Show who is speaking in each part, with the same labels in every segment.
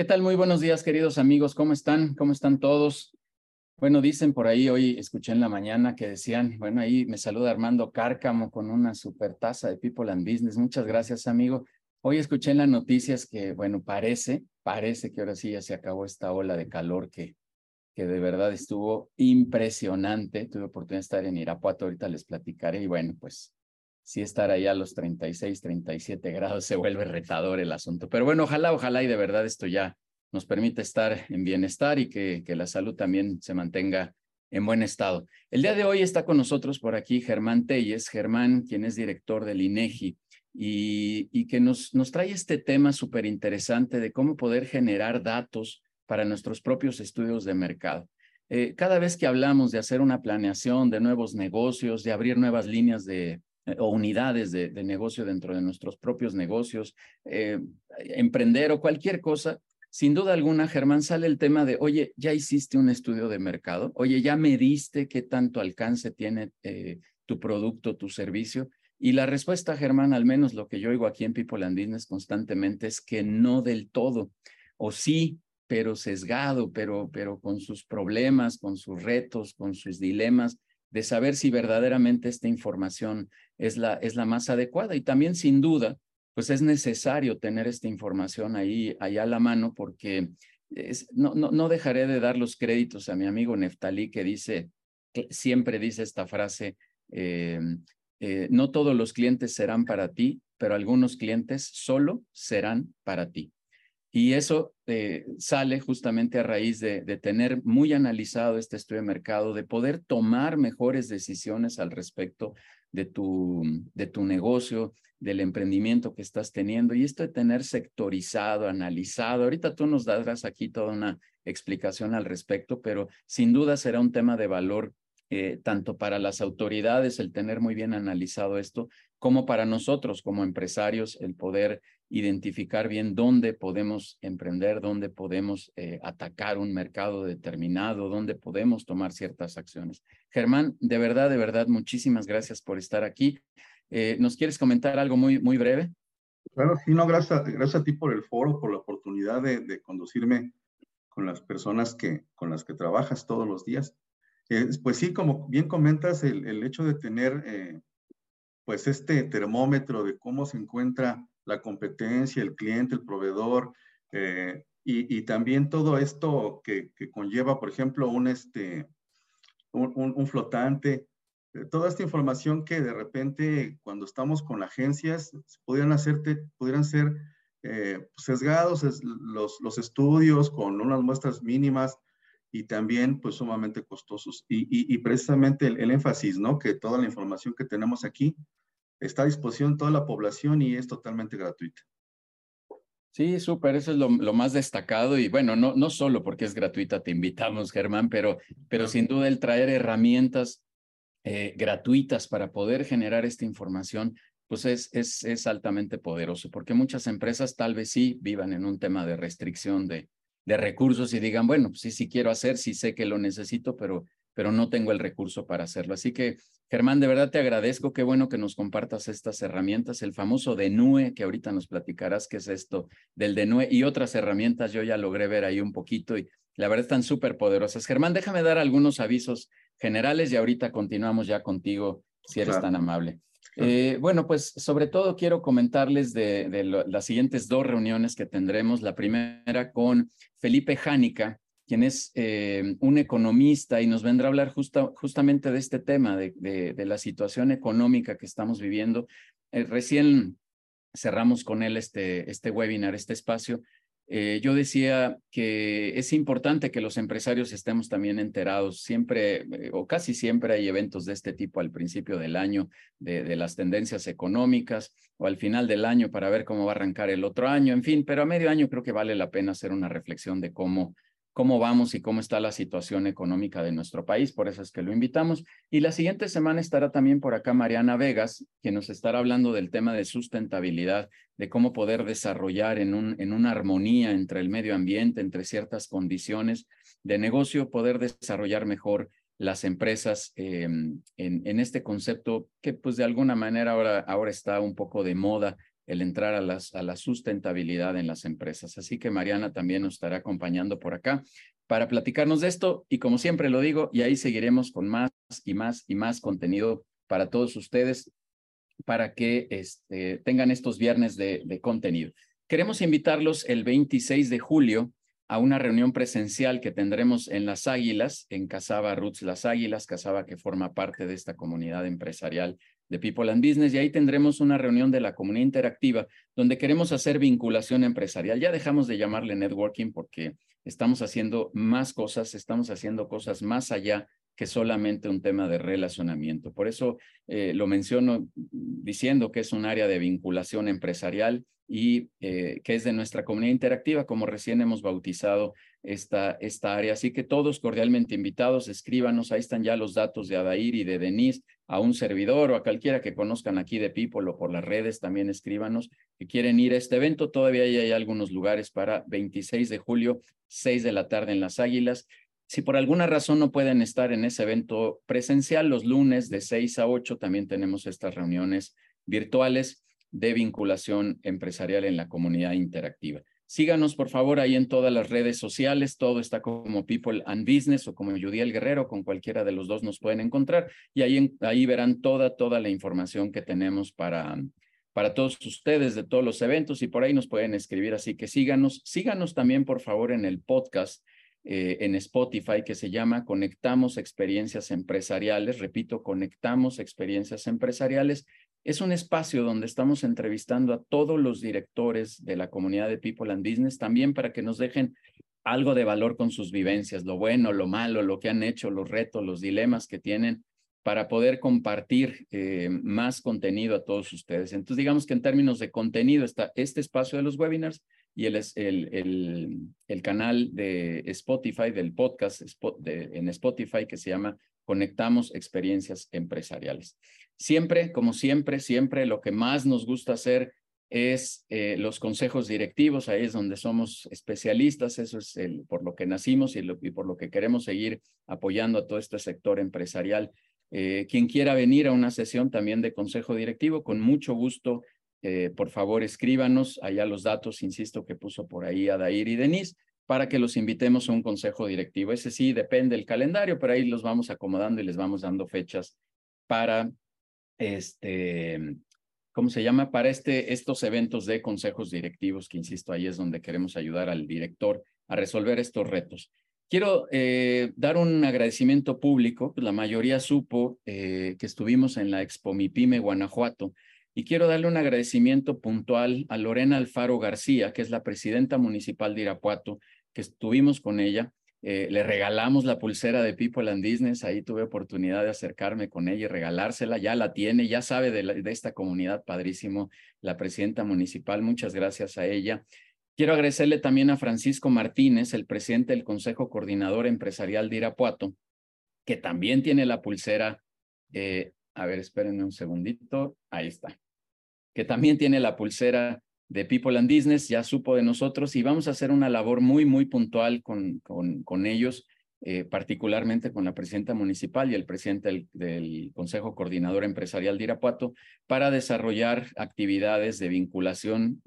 Speaker 1: ¿Qué tal? Muy buenos días, queridos amigos. ¿Cómo están? ¿Cómo están todos? Bueno, dicen por ahí, hoy escuché en la mañana que decían, bueno, ahí me saluda Armando Cárcamo con una super taza de People and Business. Muchas gracias, amigo. Hoy escuché en las noticias que, bueno, parece, parece que ahora sí ya se acabó esta ola de calor que, que de verdad estuvo impresionante. Tuve oportunidad de estar en Irapuato, ahorita les platicaré y bueno, pues sí estar ahí a los 36, 37 grados se vuelve retador el asunto. Pero bueno, ojalá, ojalá y de verdad esto ya nos permite estar en bienestar y que, que la salud también se mantenga en buen estado. El día de hoy está con nosotros por aquí Germán Telles, Germán, quien es director del INEGI y, y que nos, nos trae este tema súper interesante de cómo poder generar datos para nuestros propios estudios de mercado. Eh, cada vez que hablamos de hacer una planeación de nuevos negocios, de abrir nuevas líneas de, o unidades de, de, negocio dentro de nuestros propios negocios, eh, emprender o cualquier cosa, sin duda alguna, Germán, sale el tema de, oye, ya hiciste un estudio de mercado, oye, ya mediste qué tanto alcance tiene eh, tu producto, tu servicio. Y la respuesta, Germán, al menos lo que yo oigo aquí en People and Business constantemente es que no del todo, o sí, pero sesgado, pero, pero con sus problemas, con sus retos, con sus dilemas, de saber si verdaderamente esta información es la, es la más adecuada. Y también, sin duda, pues es necesario tener esta información ahí, ahí a la mano, porque es, no, no, no dejaré de dar los créditos a mi amigo Neftalí, que dice, siempre dice esta frase, eh, eh, no todos los clientes serán para ti, pero algunos clientes solo serán para ti. Y eso eh, sale justamente a raíz de, de, tener muy analizado este estudio de mercado, de poder tomar mejores decisiones al respecto de tu, de tu negocio, del emprendimiento que estás teniendo. Y esto de tener sectorizado, analizado, ahorita tú nos darás aquí toda una explicación al respecto, pero sin duda será un tema de valor eh, tanto para las autoridades el tener muy bien analizado esto, como para nosotros como empresarios el poder identificar bien dónde podemos emprender, dónde podemos eh, atacar un mercado determinado, dónde podemos tomar ciertas acciones. Germán, de verdad, de verdad, muchísimas gracias por estar aquí. Eh, ¿Nos quieres comentar algo muy, muy breve?
Speaker 2: Claro, sí, no, gracias, gracias a ti por el foro, por la oportunidad de, de conducirme con las personas que, con las que trabajas todos los días. Pues sí, como bien comentas, el, el hecho de tener eh, pues este termómetro de cómo se encuentra la competencia, el cliente, el proveedor, eh, y, y, también todo esto que, que, conlleva, por ejemplo, un, este, un, un, flotante, eh, toda esta información que de repente cuando estamos con agencias pudieran, hacerte, pudieran ser eh, sesgados es, los, los estudios con unas muestras mínimas, y también pues sumamente costosos. Y, y, y precisamente el, el, énfasis, ¿no? Que toda la información que tenemos aquí está a disposición de toda la población y es totalmente gratuita.
Speaker 1: Sí, súper, eso es lo, lo, más destacado y bueno, no, no solo porque es gratuita, te invitamos, Germán, pero, pero sin duda el traer herramientas eh, gratuitas para poder generar esta información, pues es, es, es altamente poderoso, porque muchas empresas tal vez sí vivan en un tema de restricción de, de recursos y digan, bueno, pues sí, sí quiero hacer, sí sé que lo necesito, pero, pero no tengo el recurso para hacerlo. Así que, Germán, de verdad te agradezco, qué bueno que nos compartas estas herramientas, el famoso DENUE, que ahorita nos platicarás qué es esto del DENUE y otras herramientas, yo ya logré ver ahí un poquito y la verdad están súper poderosas. Germán, déjame dar algunos avisos generales y ahorita continuamos ya contigo, si eres claro. tan amable. Eh, bueno, pues sobre todo quiero comentarles de, las siguientes dos reuniones que tendremos. La primera con Felipe Jánica, quien es eh, un economista y nos vendrá a hablar justa, justamente de este tema, de, la situación económica que estamos viviendo. Eh, recién cerramos con él este, este webinar, este espacio, eh, yo decía que es importante que los empresarios estemos también enterados. Siempre eh, o casi siempre hay eventos de este tipo al principio del año, de, de, las tendencias económicas o al final del año para ver cómo va a arrancar el otro año, en fin, pero a medio año creo que vale la pena hacer una reflexión de cómo cómo vamos y cómo está la situación económica de nuestro país, por eso es que lo invitamos. Y la siguiente semana estará también por acá Mariana Vegas, que nos estará hablando del tema de sustentabilidad, de cómo poder desarrollar en, un, en una armonía entre el medio ambiente, entre ciertas condiciones de negocio, poder desarrollar mejor las empresas eh, en, en, este concepto que pues de alguna manera ahora, ahora está un poco de moda el entrar a, las, a la sustentabilidad en las empresas. Así que Mariana también nos estará acompañando por acá para platicarnos de esto y como siempre lo digo, y ahí seguiremos con más y más y más contenido para todos ustedes para que este, tengan estos viernes de, de contenido. Queremos invitarlos el 26 de julio a una reunión presencial que tendremos en Las Águilas, en Casaba Roots Las Águilas, Casaba que forma parte de esta comunidad empresarial de People and Business, y ahí tendremos una reunión de la comunidad interactiva donde queremos hacer vinculación empresarial. Ya dejamos de llamarle networking porque estamos haciendo más cosas, estamos haciendo cosas más allá que solamente un tema de relacionamiento. Por eso eh, lo menciono diciendo que es un área de vinculación empresarial y eh, que es de nuestra comunidad interactiva, como recién hemos bautizado esta, esta área. Así que todos cordialmente invitados, escríbanos, ahí están ya los datos de Adair y de Denise, a un servidor o a cualquiera que conozcan aquí de People o por las redes, también escríbanos que quieren ir a este evento. Todavía hay algunos lugares para 26 de julio, 6 de la tarde en Las Águilas. Si por alguna razón no pueden estar en ese evento presencial, los lunes de 6 a 8 también tenemos estas reuniones virtuales de vinculación empresarial en la comunidad interactiva. Síganos, por favor, ahí en todas las redes sociales. Todo está como People and Business o como Judiel Guerrero, con cualquiera de los dos nos pueden encontrar. Y ahí, ahí verán toda, toda la información que tenemos para, para todos ustedes de todos los eventos y por ahí nos pueden escribir. Así que síganos. Síganos también, por favor, en el podcast eh, en Spotify que se llama Conectamos Experiencias Empresariales. Repito, Conectamos Experiencias Empresariales. Es un espacio donde estamos entrevistando a todos los directores de la comunidad de People and Business, también para que nos dejen algo de valor con sus vivencias, lo bueno, lo malo, lo que han hecho, los retos, los dilemas que tienen para poder compartir eh, más contenido a todos ustedes. Entonces, digamos que en términos de contenido está este espacio de los webinars y el, el, el, canal de Spotify, del podcast en Spotify que se llama Conectamos Experiencias Empresariales. Siempre, como siempre, siempre lo que más nos gusta hacer es eh, los consejos directivos, ahí es donde somos especialistas, eso es el, por lo que nacimos y, y por lo que queremos seguir apoyando a todo este sector empresarial. Eh, quien quiera venir a una sesión también de consejo directivo, con mucho gusto, eh, por favor escríbanos allá los datos, insisto, que puso por ahí Adair y Denise, para que los invitemos a un consejo directivo. Ese sí depende del calendario, pero ahí los vamos acomodando y les vamos dando fechas para este, ¿cómo se llama? Para este, estos eventos de consejos directivos, que insisto, ahí es donde queremos ayudar al director a resolver estos retos. Quiero eh, dar un agradecimiento público, pues la mayoría supo eh, que estuvimos en la Expo MIPYME Guanajuato, y quiero darle un agradecimiento puntual a Lorena Alfaro García, que es la presidenta municipal de Irapuato, que estuvimos con ella. Eh, le regalamos la pulsera de People and Business, ahí tuve oportunidad de acercarme con ella y regalársela, ya la tiene, ya sabe de, esta comunidad, padrísimo, la presidenta municipal, muchas gracias a ella. Quiero agradecerle también a Francisco Martínez, el presidente del Consejo Coordinador Empresarial de Irapuato, que también tiene la pulsera, eh, a ver, espérenme un segundito, ahí está, que también tiene la pulsera de People and Business, ya supo de nosotros y vamos a hacer una labor muy, muy puntual con, con, ellos eh, particularmente con la presidenta municipal y el presidente del, Consejo Coordinador Empresarial de Irapuato, para desarrollar actividades de vinculación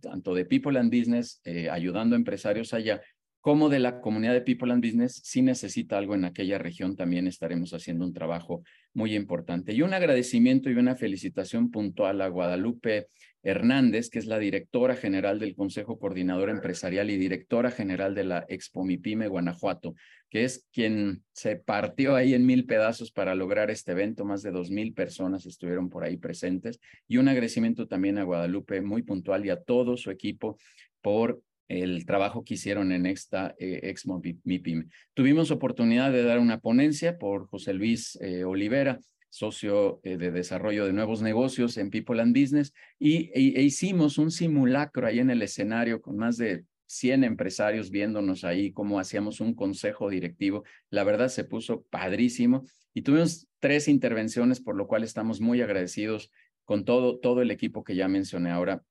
Speaker 1: tanto de People and Business, eh, ayudando a empresarios allá, como de la comunidad de People and Business, si necesita algo en aquella región, también estaremos haciendo un trabajo muy importante. Y un agradecimiento y una felicitación puntual a Guadalupe Hernández, que es la directora general del Consejo Coordinador Empresarial y directora general de la Expo MIPYME Guanajuato, que es quien se partió ahí en mil pedazos para lograr este evento. Más de dos mil personas estuvieron por ahí presentes. Y un agradecimiento también a Guadalupe muy puntual y a todo su equipo por el trabajo que hicieron en esta eh. Tuvimos oportunidad de dar una ponencia por José Luis eh, Olivera, socio eh, de desarrollo de nuevos negocios en People and Business, y e, hicimos un simulacro ahí en el escenario con más de 100 empresarios viéndonos ahí, cómo hacíamos un consejo directivo. La verdad se puso padrísimo y tuvimos tres intervenciones, por lo cual estamos muy agradecidos con todo, todo el equipo que ya mencioné ahora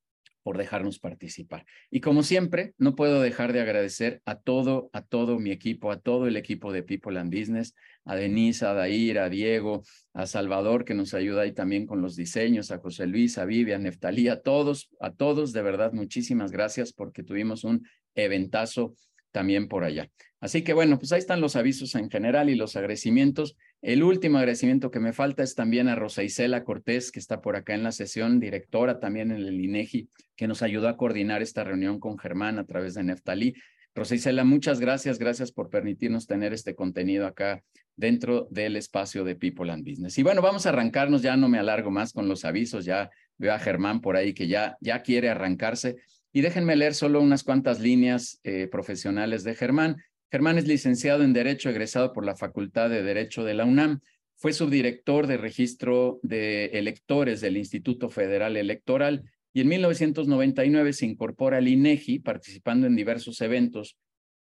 Speaker 1: por dejarnos participar. Y como siempre, no puedo dejar de agradecer a todo, a todo mi equipo, a todo el equipo de People and Business, a Denise, a Dair, a Diego, a Salvador, que nos ayuda ahí también con los diseños, a José Luis, a Vivian, a Neftalí, a todos, a todos, de verdad, muchísimas gracias porque tuvimos un eventazo también por allá. Así que bueno, pues ahí están los avisos en general y los agradecimientos. El último agradecimiento que me falta es también a Rosa Isela Cortés, que está por acá en la sesión, directora también en el INEGI, que nos ayudó a coordinar esta reunión con Germán a través de Neftalí. Rosa Isela, muchas gracias, gracias por permitirnos tener este contenido acá dentro del espacio de People and Business. Y bueno, vamos a arrancarnos, ya no me alargo más con los avisos, ya veo a Germán por ahí que ya, ya quiere arrancarse. Y déjenme leer solo unas cuantas líneas eh, profesionales de Germán. Germán es licenciado en Derecho, egresado por la Facultad de Derecho de la UNAM. Fue subdirector de registro de electores del Instituto Federal Electoral y en 1999 se incorpora al INEGI, participando en diversos eventos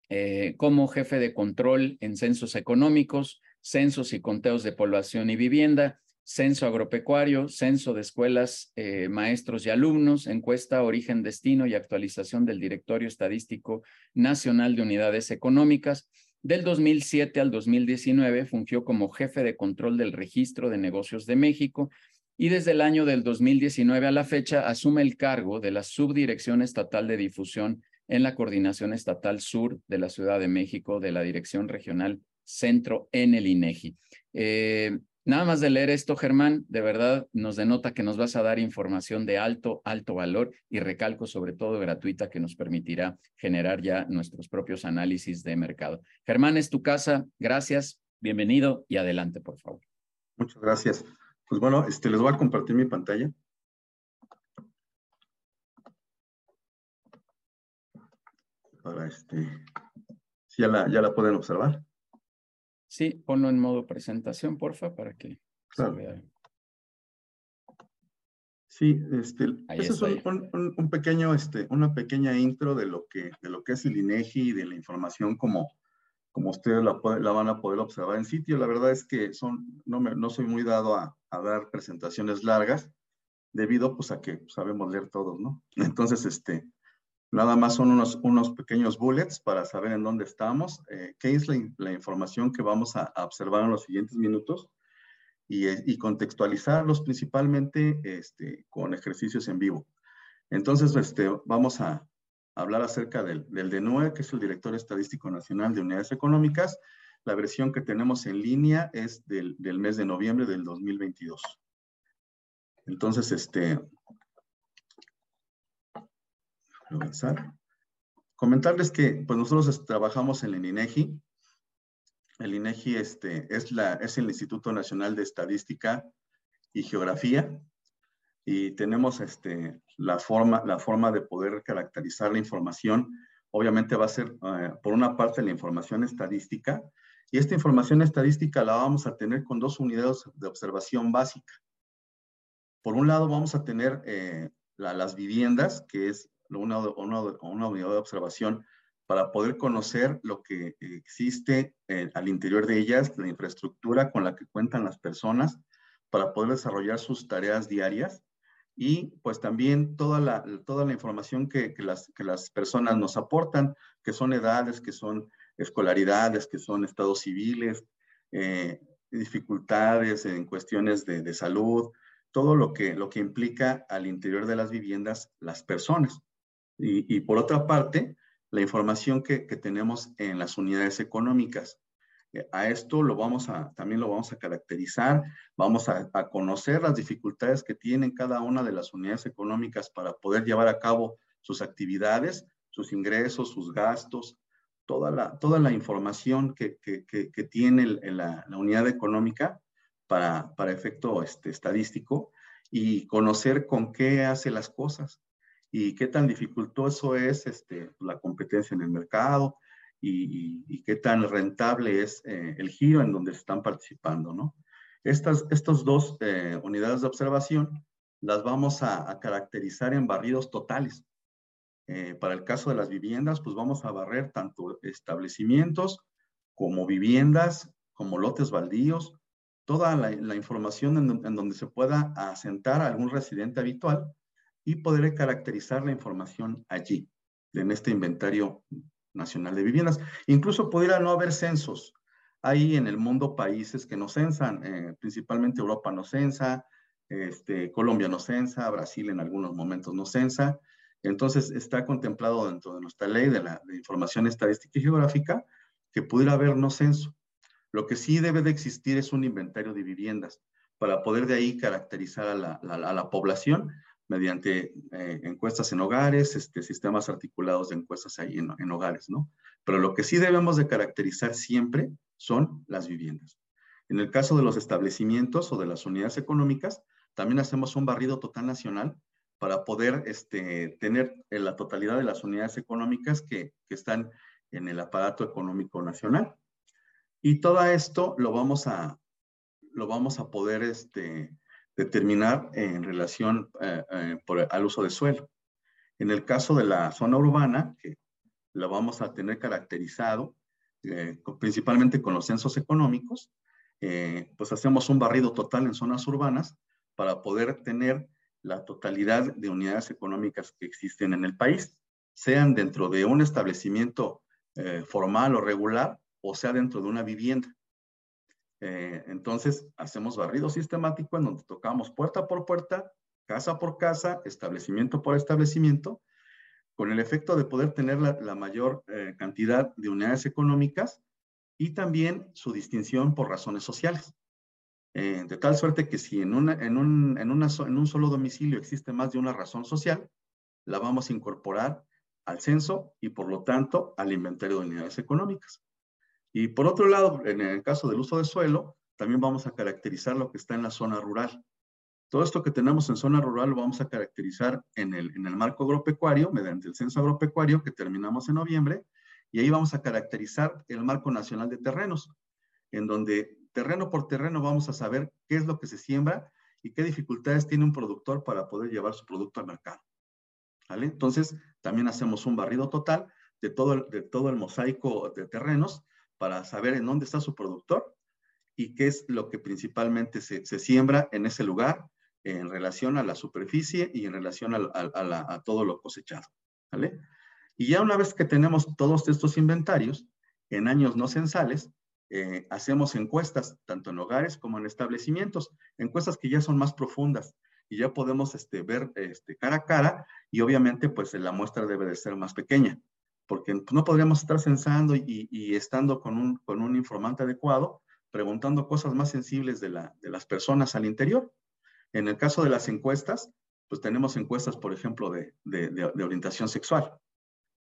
Speaker 1: eh, como jefe de control en censos económicos, censos y conteos de población y vivienda, censo agropecuario, censo de escuelas, eh, maestros y alumnos, encuesta origen, destino y actualización del Directorio Estadístico Nacional de Unidades Económicas. Del 2007 al 2019 fungió como jefe de control del Registro de Negocios de México y desde el año del 2019 a la fecha asume el cargo de la Subdirección Estatal de Difusión en la Coordinación Estatal Sur de la Ciudad de México de la Dirección Regional Centro en el INEGI. Nada más de leer esto, Germán, de verdad nos denota que nos vas a dar información de alto, alto valor y recalco sobre todo gratuita que nos permitirá generar ya nuestros propios análisis de mercado. Germán, es tu casa. Gracias. Bienvenido y adelante, por favor.
Speaker 2: Muchas gracias. Pues bueno, este, les voy a compartir mi pantalla. Para este, si ya la, ya la pueden observar.
Speaker 1: Sí, ponlo en modo presentación, porfa, para que se vea.
Speaker 2: Sí, este, ese es un, pequeño, este, una pequeña intro de lo que, de lo que es el INEGI y de la información como, como ustedes la, la, van a poder observar en sitio. La verdad es que son, no, me, no soy muy dado a, a, dar presentaciones largas, debido pues a que sabemos leer todos, ¿no? Entonces, este, Nada más son unos, unos pequeños bullets para saber en dónde estamos, eh, qué es la, información que vamos a, observar en los siguientes minutos y, eh, y contextualizarlos principalmente este, con ejercicios en vivo. Entonces, este, vamos a hablar acerca del, del DENUE, que es el Director Estadístico Nacional de Unidades Económicas. La versión que tenemos en línea es del, del mes de noviembre del 2022. Entonces, este, avanzar. Comentarles que pues nosotros trabajamos en el INEGI. El INEGI este, es, la, es el Instituto Nacional de Estadística y Geografía y tenemos este, la, forma, la forma de poder caracterizar la información. Obviamente va a ser, eh, por una parte, la información estadística y esta información estadística la vamos a tener con dos unidades de observación básica. Por un lado, vamos a tener eh, las viviendas, que es una, una, unidad de observación para poder conocer lo que existe eh, al interior de ellas, la infraestructura con la que cuentan las personas para poder desarrollar sus tareas diarias y pues también toda la, toda la información que, que, las, que las personas nos aportan, que son edades, que son escolaridades, que son estados civiles, eh, dificultades en cuestiones de, de, salud, todo lo que, lo que implica al interior de las viviendas las personas. Y, por otra parte, la información que, tenemos en las unidades económicas. Eh, a esto lo vamos a, también lo vamos a caracterizar, vamos a, conocer las dificultades que tienen cada una de las unidades económicas para poder llevar a cabo sus actividades, sus ingresos, sus gastos, toda la, toda la información que, tiene la, unidad económica para, para efecto este, estadístico y conocer con qué hace las cosas y qué tan dificultoso es este, la competencia en el mercado y, qué tan rentable es eh, el giro en donde están participando, ¿no? Estas estos dos eh, unidades de observación las vamos a, caracterizar en barridos totales. Eh, para el caso de las viviendas, pues vamos a barrer tanto establecimientos como viviendas, como lotes baldíos, toda la, información en, en, donde se pueda asentar algún residente habitual y poder caracterizar la información allí, en este inventario nacional de viviendas. Incluso pudiera no haber censos. Hay en el mundo países que no censan, eh, principalmente Europa no censa, este, Colombia no censa, Brasil en algunos momentos no censa. Entonces está contemplado dentro de nuestra ley de la información estadística y geográfica que pudiera haber no censo. Lo que sí debe de existir es un inventario de viviendas para poder de ahí caracterizar a la, población mediante eh, encuestas en hogares, este, sistemas articulados de encuestas ahí en, en, hogares, ¿no? Pero lo que sí debemos de caracterizar siempre son las viviendas. En el caso de los establecimientos o de las unidades económicas, también hacemos un barrido total nacional para poder este, tener en la totalidad de las unidades económicas que, que están en el aparato económico nacional. Y todo esto lo vamos a, lo vamos a poder este, determinar en relación eh, eh, al uso de suelo. En el caso de la zona urbana, que la vamos a tener caracterizado eh, principalmente con los censos económicos, pues hacemos un barrido total en zonas urbanas para poder tener la totalidad de unidades económicas que existen en el país, sean dentro de un establecimiento formal o regular, o sea dentro de una vivienda. Eh, entonces, hacemos barrido sistemático en donde tocamos puerta por puerta, casa por casa, establecimiento por establecimiento, con el efecto de poder tener la, mayor eh, cantidad de unidades económicas y también su distinción por razones sociales. de tal suerte que si en un solo domicilio existe más de una razón social, la vamos a incorporar al censo y por lo tanto al inventario de unidades económicas. Y por otro lado, en el caso del uso de suelo, también vamos a caracterizar lo que está en la zona rural. Todo esto que tenemos en zona rural lo vamos a caracterizar en el, en el marco agropecuario, mediante el censo agropecuario que terminamos en noviembre, y ahí vamos a caracterizar el marco nacional de terrenos, en donde terreno por terreno vamos a saber qué es lo que se siembra y qué dificultades tiene un productor para poder llevar su producto al mercado. ¿Vale? Entonces, también hacemos un barrido total de todo, el, de todo el mosaico de terrenos para saber en dónde está su productor y qué es lo que principalmente se, siembra en ese lugar en relación a la superficie y en relación a, todo lo cosechado. ¿vale? Y ya una vez que tenemos todos estos inventarios, en años no censales, eh, hacemos encuestas, tanto en hogares como en establecimientos, encuestas que ya son más profundas, y ya podemos este, ver este, cara a cara y obviamente pues la muestra debe de ser más pequeña, porque no podríamos estar censando y, estando con un, con un informante adecuado, preguntando cosas más sensibles de, la, de las personas al interior. En el caso de las encuestas, pues tenemos encuestas, por ejemplo, de, de, orientación sexual.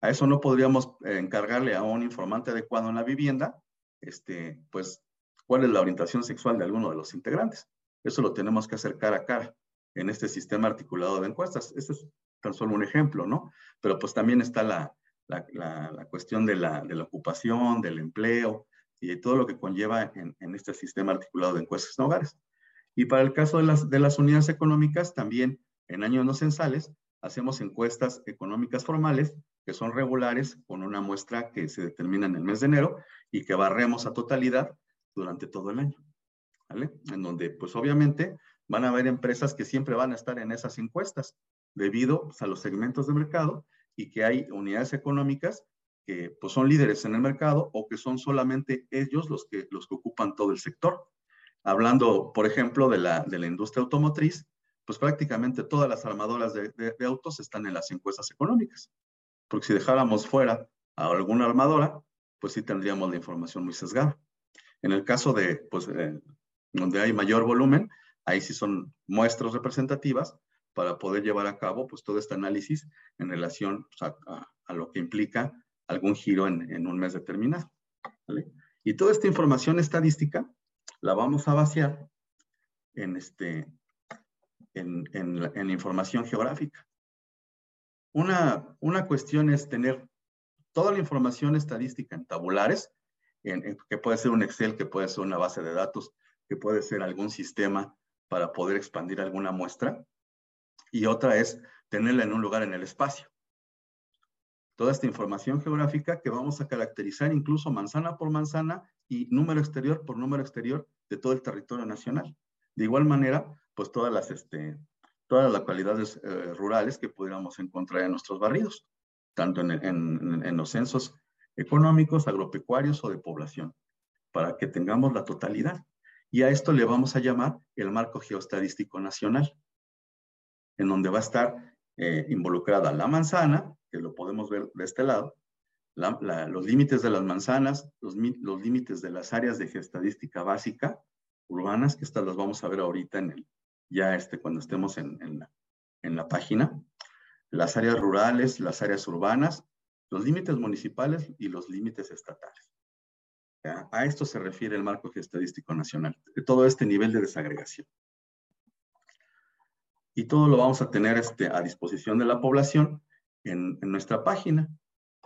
Speaker 2: A eso no podríamos encargarle a un informante adecuado en la vivienda, este, pues, cuál es la orientación sexual de alguno de los integrantes. Eso lo tenemos que hacer cara a cara en este sistema articulado de encuestas. Este es tan solo un ejemplo, ¿no? Pero pues también está la, la, cuestión de la, ocupación, del empleo y de todo lo que conlleva en, este sistema articulado de encuestas en hogares. Y para el caso de las, de las unidades económicas, también en años no censales, hacemos encuestas económicas formales que son regulares con una muestra que se determina en el mes de enero y que barremos a totalidad durante todo el año. ¿Vale? En donde, pues obviamente, van a haber empresas que siempre van a estar en esas encuestas debido pues, a los segmentos de mercado y que hay unidades económicas que pues, son líderes en el mercado o que son solamente ellos los que, los que ocupan todo el sector. Hablando, por ejemplo, de la, de la industria automotriz, pues prácticamente todas las armadoras de, autos están en las encuestas económicas. Porque si dejáramos fuera a alguna armadora, pues sí tendríamos la información muy sesgada. En el caso de, pues, eh, donde hay mayor volumen, Ahí sí son muestras representativas para poder llevar a cabo pues, todo este análisis en relación pues, a, lo que implica algún giro en, un mes determinado. Y toda esta información estadística la vamos a vaciar en, este, en, en, información geográfica. Una, una cuestión es tener toda la información estadística en tabulares, que puede ser un Excel, que puede ser una base de datos, que puede ser algún sistema para poder expandir alguna muestra y otra es tenerla en un lugar en el espacio. Toda esta información geográfica que vamos a caracterizar incluso manzana por manzana y número exterior por número exterior de todo el territorio nacional. De igual manera, pues todas las, este, todas las localidades eh, rurales que pudiéramos encontrar en nuestros barrios, tanto en, en, los censos económicos, agropecuarios o de población, para que tengamos la totalidad. Y a esto le vamos a llamar el marco geoestadístico nacional, en donde va a estar eh, involucrada la manzana, que lo podemos ver de este lado, los límites de las manzanas, los, los límites de las áreas de geoestadística básica urbanas, que estas las vamos a ver ahorita en el, ya este, cuando estemos en, en, la, en la página, las áreas rurales, las áreas urbanas, los límites municipales y los límites estatales. A esto se refiere el marco geoestadístico nacional, todo este nivel de desagregación. Y todo lo vamos a tener este, a disposición de la población en, nuestra página,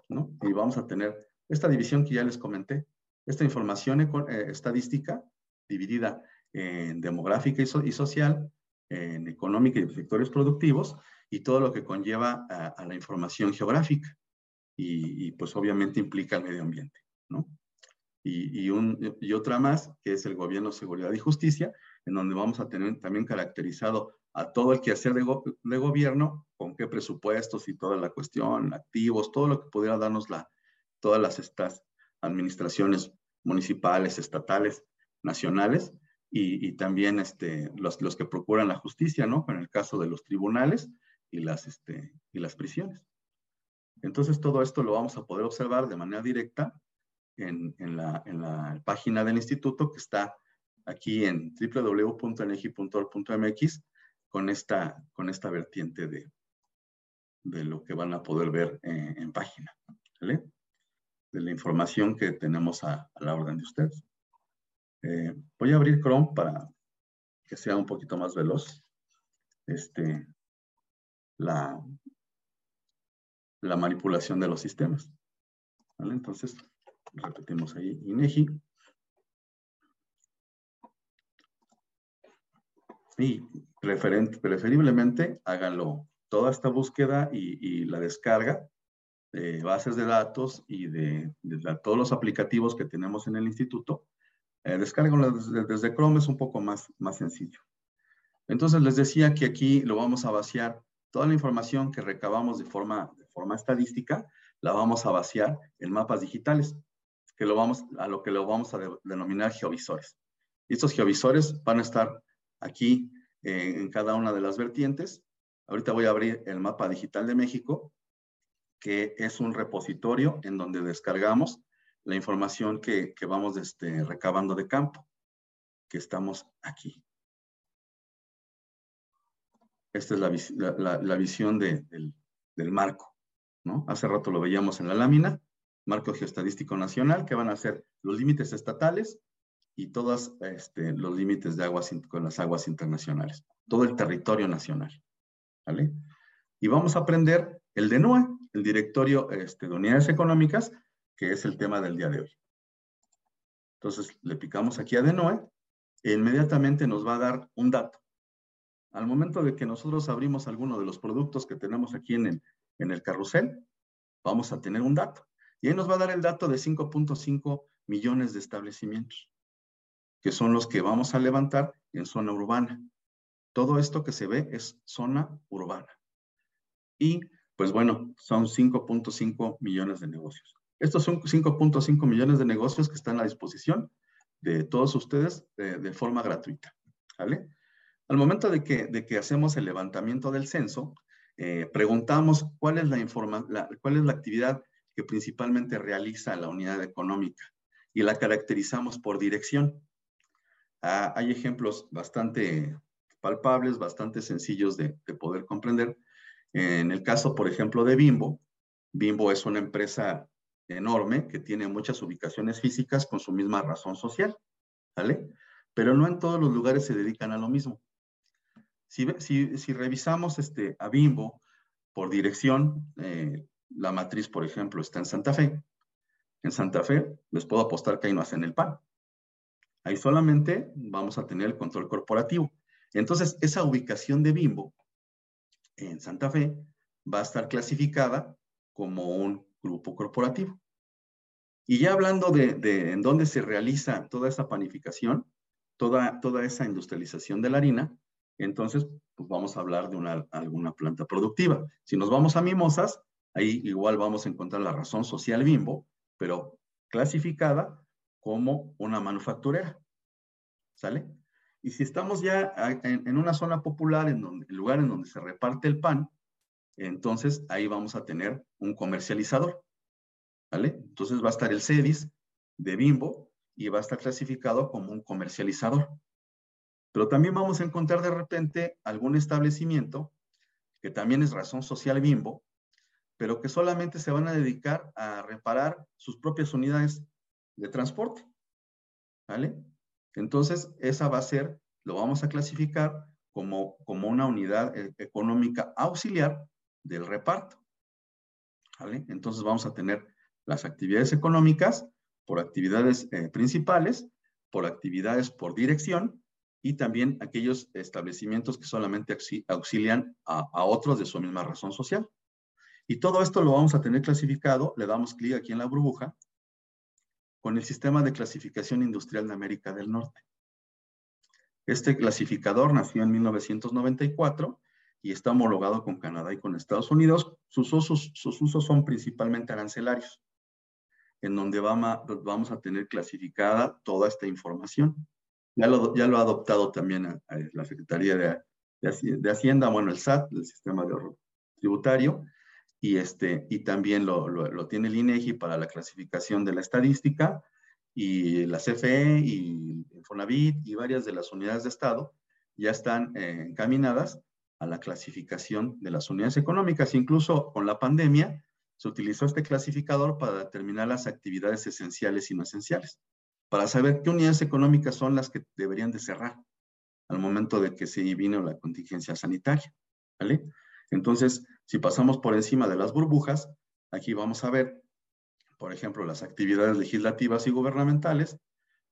Speaker 2: ¿no? Y vamos a tener esta división que ya les comenté, esta información eh, estadística dividida en demográfica y, social, en económica y sectores productivos, y todo lo que conlleva a, la información geográfica. Y, pues obviamente implica el medio ambiente, ¿no? y, y otra más, que es el gobierno, seguridad y justicia, en donde vamos a tener también caracterizado a todo el quehacer de, de gobierno, con qué presupuestos y toda la cuestión, activos, todo lo que pudiera darnos todas las estas administraciones municipales, estatales, nacionales, y, también este, los, los, que procuran la justicia, ¿no? Con el caso de los tribunales y las, este, y las prisiones. Entonces, todo esto lo vamos a poder observar de manera directa en, en, la, en la, página del instituto que está aquí en www.enegi.org.mx con esta, con esta vertiente de, de lo que van a poder ver en, en página, ¿vale? De la información que tenemos a, a la orden de ustedes. Eh, voy a abrir Chrome para que sea un poquito más veloz. Este, la, la manipulación de los sistemas. ¿Vale? Entonces, repetimos ahí INEGI. Y preferiblemente háganlo toda esta búsqueda y, la descarga de bases de datos y de, todos los aplicativos que tenemos en el instituto. Eh, desde, Chrome es un poco más, más sencillo. Entonces les decía que aquí lo vamos a vaciar, toda la información que recabamos de forma, de forma estadística, la vamos a vaciar en mapas digitales que lo vamos, a lo que lo vamos a denominar geovisores. estos geovisores van a estar aquí en cada una de las vertientes. Ahorita voy a abrir el mapa digital de México, que es un repositorio en donde descargamos la información que, que vamos este, recabando de campo, que estamos aquí. Esta es la, visión de, del, del marco. ¿no? Hace rato lo veíamos en la lámina marco geoestadístico nacional, que van a ser los límites estatales y todos este, los límites de aguas con las aguas internacionales, todo el territorio nacional. ¿vale? Y vamos a aprender el de NUE, el Directorio este, de Unidades Económicas, que es el tema del día de hoy. Entonces, le picamos aquí a DENOE e inmediatamente nos va a dar un dato. Al momento de que nosotros abrimos alguno de los productos que tenemos aquí en el, en el carrusel, vamos a tener un dato. Y ahí nos va a dar el dato de 5.5 millones de establecimientos, que son los que vamos a levantar en zona urbana. Todo esto que se ve es zona urbana. Y pues bueno, son 5.5 millones de negocios. Estos son 5.5 millones de negocios que están a disposición de todos ustedes de, forma gratuita. Al momento de que, de que hacemos el levantamiento del censo, eh, preguntamos cuál es la, la, cuál es la actividad que principalmente realiza la unidad económica y la caracterizamos por dirección. Ah, hay ejemplos bastante palpables, bastante sencillos de, poder comprender. En el caso, por ejemplo, de Bimbo, Bimbo es una empresa enorme que tiene muchas ubicaciones físicas con su misma razón social, ¿vale? Pero no en todos los lugares se dedican a lo mismo. Si, revisamos este, a Bimbo por dirección, eh, la matriz, por ejemplo, está en Santa Fe. En Santa Fe les puedo apostar que ahí no hacen el pan. Ahí solamente vamos a tener el control corporativo. Entonces, esa ubicación de Bimbo en Santa Fe va a estar clasificada como un grupo corporativo. Y ya hablando de, en dónde se realiza toda esa panificación, toda, toda esa industrialización de la harina, entonces pues vamos a hablar de una, alguna planta productiva. Si nos vamos a mimosas, ahí igual vamos a encontrar la razón social bimbo, pero clasificada como una manufacturera. ¿Sale? Y si estamos ya en, una zona popular, en, donde, el lugar en donde se reparte el pan, entonces ahí vamos a tener un comercializador. ¿Vale? Entonces va a estar el CEDIS de Bimbo y va a estar clasificado como un comercializador. Pero también vamos a encontrar de repente algún establecimiento que también es razón social Bimbo, pero que solamente se van a dedicar a reparar sus propias unidades de transporte. ¿Vale? Entonces, esa va a ser, lo vamos a clasificar como, como una unidad eh, económica auxiliar del reparto. ¿Vale? Entonces, vamos a tener las actividades económicas por actividades eh, principales, por actividades por dirección y también aquellos establecimientos que solamente auxilian a, a otros de su misma razón social. Y todo esto lo vamos a tener clasificado, le damos clic aquí en la burbuja con el Sistema de Clasificación Industrial de América del Norte. Este clasificador nació en 1994 y está homologado con Canadá y con Estados Unidos. Sus usos, son principalmente arancelarios, en donde vamos a tener clasificada toda esta información. Ya lo, ya lo ha adoptado también la Secretaría de, de, Hacienda, bueno, el SAT, el Sistema de Ahorro Tributario, y, este, y también lo, lo, tiene el INEGI para la clasificación de la estadística y la CFE y Infonavit y varias de las unidades de Estado ya están eh, encaminadas a la clasificación de las unidades económicas. Incluso con la pandemia se utilizó este clasificador para determinar las actividades esenciales y no esenciales, para saber qué unidades económicas son las que deberían de cerrar al momento de que se vino la contingencia sanitaria. ¿vale? Entonces, si pasamos por encima de las burbujas, aquí vamos a ver, por ejemplo, las actividades legislativas y gubernamentales.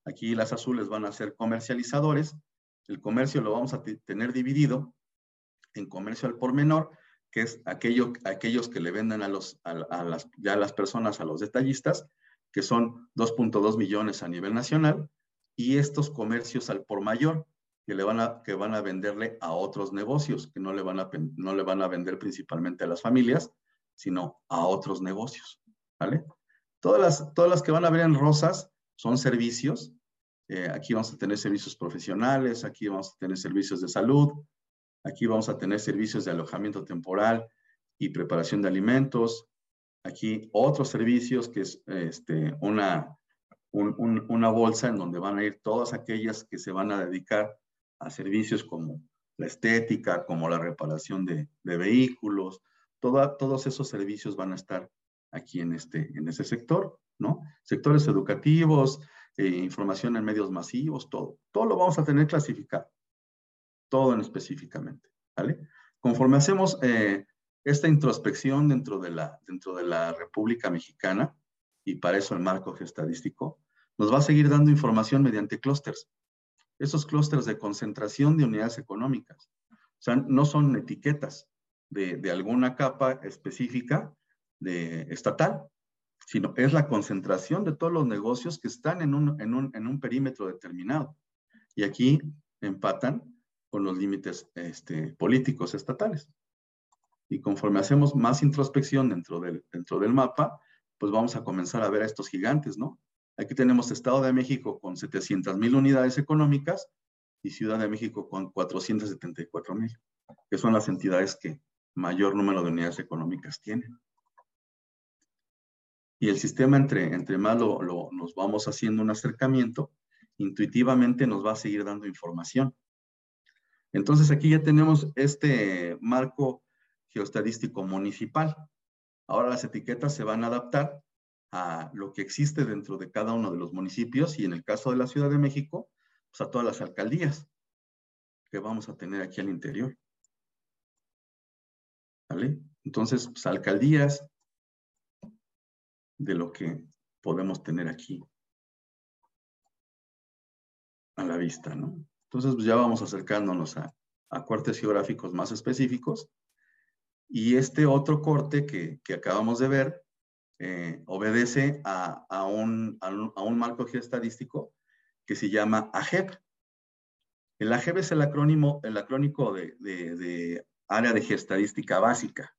Speaker 2: Aquí las azules van a ser comercializadores. El comercio lo vamos a tener dividido en comercio al por menor, que es aquello, aquellos que le venden a, los, a, las, ya a las personas, a los detallistas, que son 2.2 millones a nivel nacional, y estos comercios al por mayor, que, le van a, que van a venderle a otros negocios, que no le, van a, no le van a vender principalmente a las familias, sino a otros negocios, ¿vale? Todas las, todas las que van a ver en rosas son servicios. Eh, aquí vamos a tener servicios profesionales, aquí vamos a tener servicios de salud, aquí vamos a tener servicios de alojamiento temporal y preparación de alimentos. Aquí otros servicios que es este, una, una bolsa en donde van a ir todas aquellas que se van a dedicar a servicios como la estética, como la reparación de, vehículos, todos esos servicios van a estar aquí en, este, en ese sector, ¿no? Sectores educativos, eh, información en medios masivos, todo. Todo lo vamos a tener clasificado, todo en específicamente, ¿vale? Conforme hacemos eh, esta introspección dentro de, la, dentro de la República Mexicana, y para eso el marco geostadístico, nos va a seguir dando información mediante clústeres esos clústeres de concentración de unidades económicas. O sea, no son etiquetas de, alguna capa específica de estatal, sino es la concentración de todos los negocios que están en un, en un, perímetro determinado. Y aquí empatan con los límites este, políticos estatales. Y conforme hacemos más introspección dentro del, dentro del mapa, pues vamos a comenzar a ver a estos gigantes, ¿no? Aquí tenemos Estado de México con 700 mil unidades económicas y Ciudad de México con 474 mil, que son las entidades que mayor número de unidades económicas tienen. Y el sistema, entre, entre más lo, nos vamos haciendo un acercamiento, intuitivamente nos va a seguir dando información. Entonces aquí ya tenemos este marco geostadístico municipal. Ahora las etiquetas se van a adaptar a lo que existe dentro de cada uno de los municipios y en el caso de la Ciudad de México, pues a todas las alcaldías que vamos a tener aquí al interior. ¿Vale? Entonces, pues alcaldías de lo que podemos tener aquí a la vista, ¿no? Entonces, pues ya vamos acercándonos a, a cortes geográficos más específicos. Y este otro corte que, que acabamos de ver eh, obedece a, un, a, un, marco geostadístico que se llama AGEP. El AGEB es el acrónimo, el acrónico de, de, área de geostadística básica.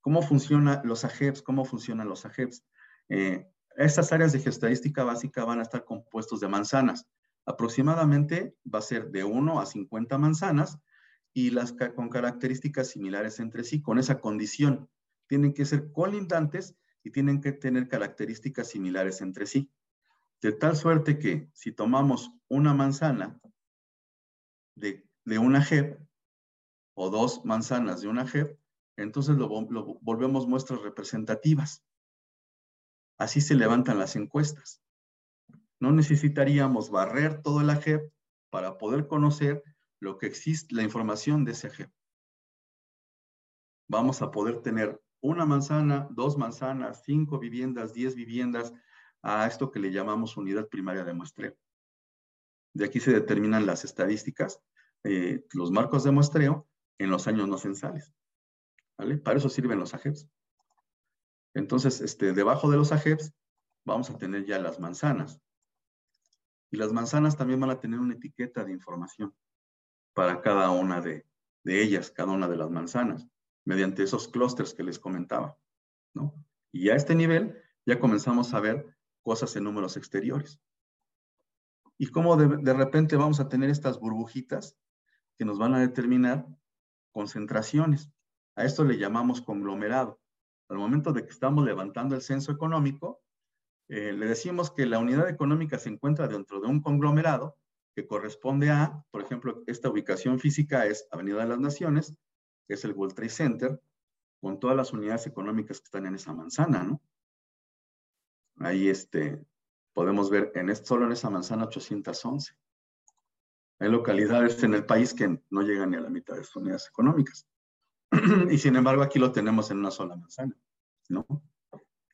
Speaker 2: ¿Cómo funcionan los AGEBs? ¿Cómo funcionan los AGEBs? Eh, estas áreas de geostadística básica van a estar compuestos de manzanas. Aproximadamente va a ser de 1 a 50 manzanas y las con características similares entre sí, con esa condición. Tienen que ser colindantes y tienen que tener características similares entre sí. De tal suerte que si tomamos una manzana de, una JEP o dos manzanas de una JEP, entonces lo, lo volvemos muestras representativas. Así se levantan las encuestas. No necesitaríamos barrer todo el AGEP para poder conocer lo que existe, la información de ese AGEP. Vamos a poder tener una manzana, dos manzanas, cinco viviendas, diez viviendas, a esto que le llamamos unidad primaria de muestreo. De aquí se determinan las estadísticas, eh, los marcos de muestreo en los años no censales. ¿vale? Para eso sirven los AGEPs. Entonces, este, debajo de los AGEPs vamos a tener ya las manzanas. Y las manzanas también van a tener una etiqueta de información para cada una de, de ellas, cada una de las manzanas, mediante esos clústeres que les comentaba. ¿no? Y a este nivel ya comenzamos a ver cosas en números exteriores. Y cómo de, repente vamos a tener estas burbujitas que nos van a determinar concentraciones. A esto le llamamos conglomerado. Al momento de que estamos levantando el censo económico, eh, le decimos que la unidad económica se encuentra dentro de un conglomerado que corresponde a, por ejemplo, esta ubicación física es Avenida de las Naciones, que es el World Trade Center, con todas las unidades económicas que están en esa manzana, ¿no? Ahí este, podemos ver en solo en esa manzana 811. Hay localidades en el país que no llegan ni a la mitad de sus unidades económicas. y sin embargo, aquí lo tenemos en una sola manzana, ¿no?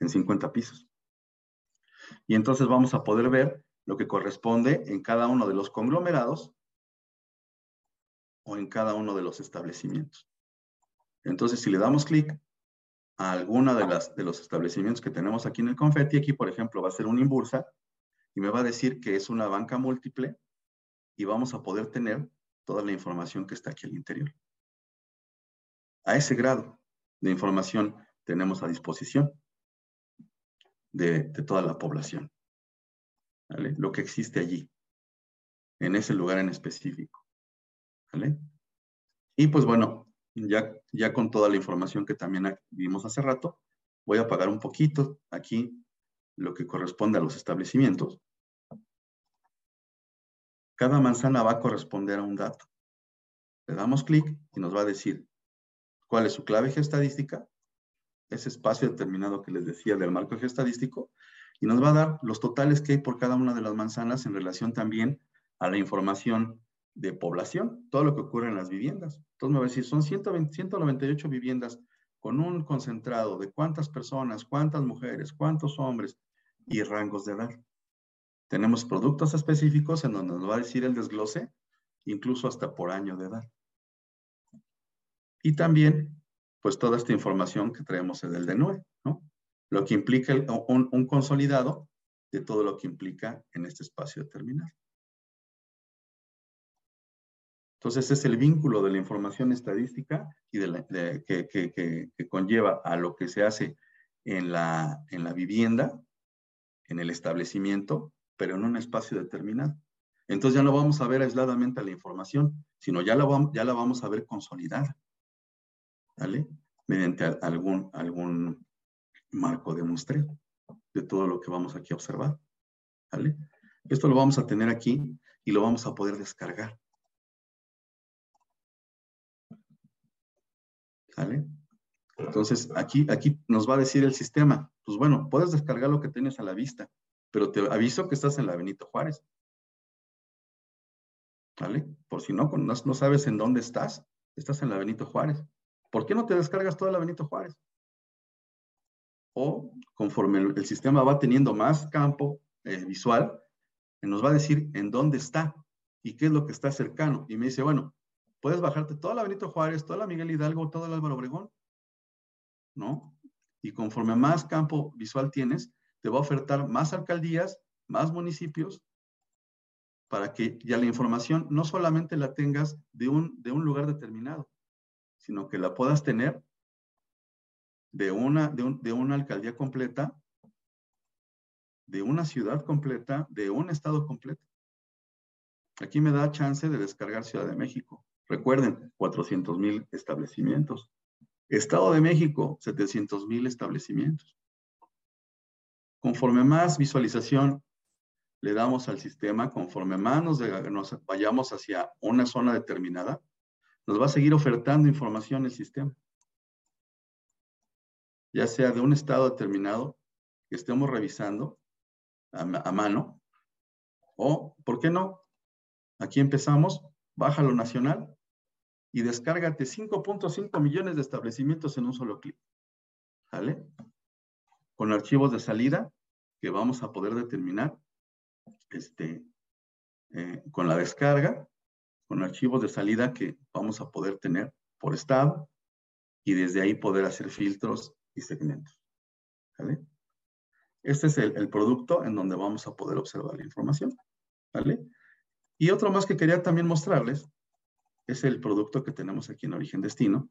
Speaker 2: En 50 pisos. Y entonces vamos a poder ver lo que corresponde en cada uno de los conglomerados o en cada uno de los establecimientos. Entonces, si le damos clic a alguna de, las, de los establecimientos que tenemos aquí en el confeti, aquí por ejemplo va a ser una Imbursa y me va a decir que es una banca múltiple y vamos a poder tener toda la información que está aquí al interior. A ese grado de información tenemos a disposición de, toda la población. Lo que existe allí, en ese lugar en específico. Y pues bueno, ya, ya con toda la información que también vimos hace rato, voy a apagar un poquito aquí lo que corresponde a los establecimientos. Cada manzana va a corresponder a un dato. Le damos clic y nos va a decir cuál es su clave geostadística, ese espacio determinado que les decía del marco geostadístico, y nos va a dar los totales que hay por cada una de las manzanas en relación también a la información de población, todo lo que ocurre en las viviendas. Entonces me va a decir, son 120, 198 viviendas con un concentrado de cuántas personas, cuántas mujeres, cuántos hombres y rangos de edad. Tenemos productos específicos en donde nos va a decir el desglose, incluso hasta por año de edad. Y también, pues toda esta información que traemos en el DNUE, ¿no? Lo que implica un, un consolidado de todo lo que implica en este espacio determinado. Entonces, es el vínculo de la información estadística y que, conlleva a lo que se hace en la, en la vivienda, en el establecimiento, pero en un espacio determinado. Entonces ya no vamos a ver aisladamente la información, sino ya la, vamos, ya la vamos a ver consolidada, ¿vale? Mediante algún, algún marco de muestreo de todo lo que vamos aquí a observar, ¿vale? Esto lo vamos a tener aquí y lo vamos a poder descargar. Entonces, aquí, aquí nos va a decir el sistema, pues bueno, puedes descargar lo que tienes a la vista, pero te aviso que estás en la Benito Juárez. ¿Vale? Por si no, no, no sabes en dónde estás, estás en la Benito Juárez. ¿Por qué no te descargas toda la Benito Juárez? O conforme el, sistema va teniendo más campo eh, visual, nos va a decir en dónde está y qué es lo que está cercano. Y me dice, bueno, puedes bajarte toda la Benito Juárez, toda la Miguel Hidalgo, todo el Álvaro Obregón, ¿no? Y conforme más campo visual tienes, te va a ofertar más alcaldías, más municipios para que ya la información no solamente la tengas de un, de un lugar determinado, sino que la puedas tener de una, de, una alcaldía completa, de una ciudad completa, de un estado completo. Aquí me da chance de descargar Ciudad de México. Recuerden, 400 mil establecimientos. Estado de México, 700 mil establecimientos. Conforme más visualización le damos al sistema, conforme más nos, nos vayamos hacia una zona determinada, nos va a seguir ofertando información el sistema. Ya sea de un estado determinado que estemos revisando a, a mano, o, ¿por qué no? Aquí empezamos, baja lo nacional y descárgate 5.5 millones de establecimientos en un solo clic. ¿Vale? Con archivos de salida que vamos a poder determinar este, eh, con la descarga, con archivos de salida que vamos a poder tener por estado y desde ahí poder hacer filtros y segmentos. ¿Vale? Este es el, el, producto en donde vamos a poder observar la información. ¿Vale? Y otro más que quería también mostrarles es el producto que tenemos aquí en Origen Destino,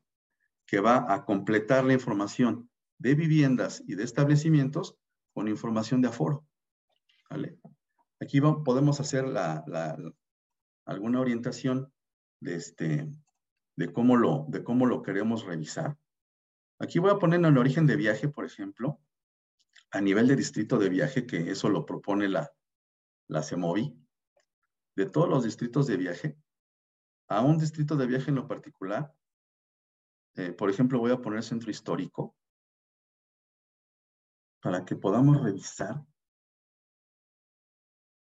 Speaker 2: que va a completar la información de viviendas y de establecimientos con información de aforo. ¿Vale? Aquí podemos hacer alguna orientación de, este, de, cómo lo, de cómo lo queremos revisar. Aquí voy a poner el origen de viaje, por ejemplo, a nivel de distrito de viaje, que eso lo propone la, la CEMOVI, de todos los distritos de viaje, a un distrito de viaje en lo particular, eh, por ejemplo, voy a poner centro histórico, para que podamos revisar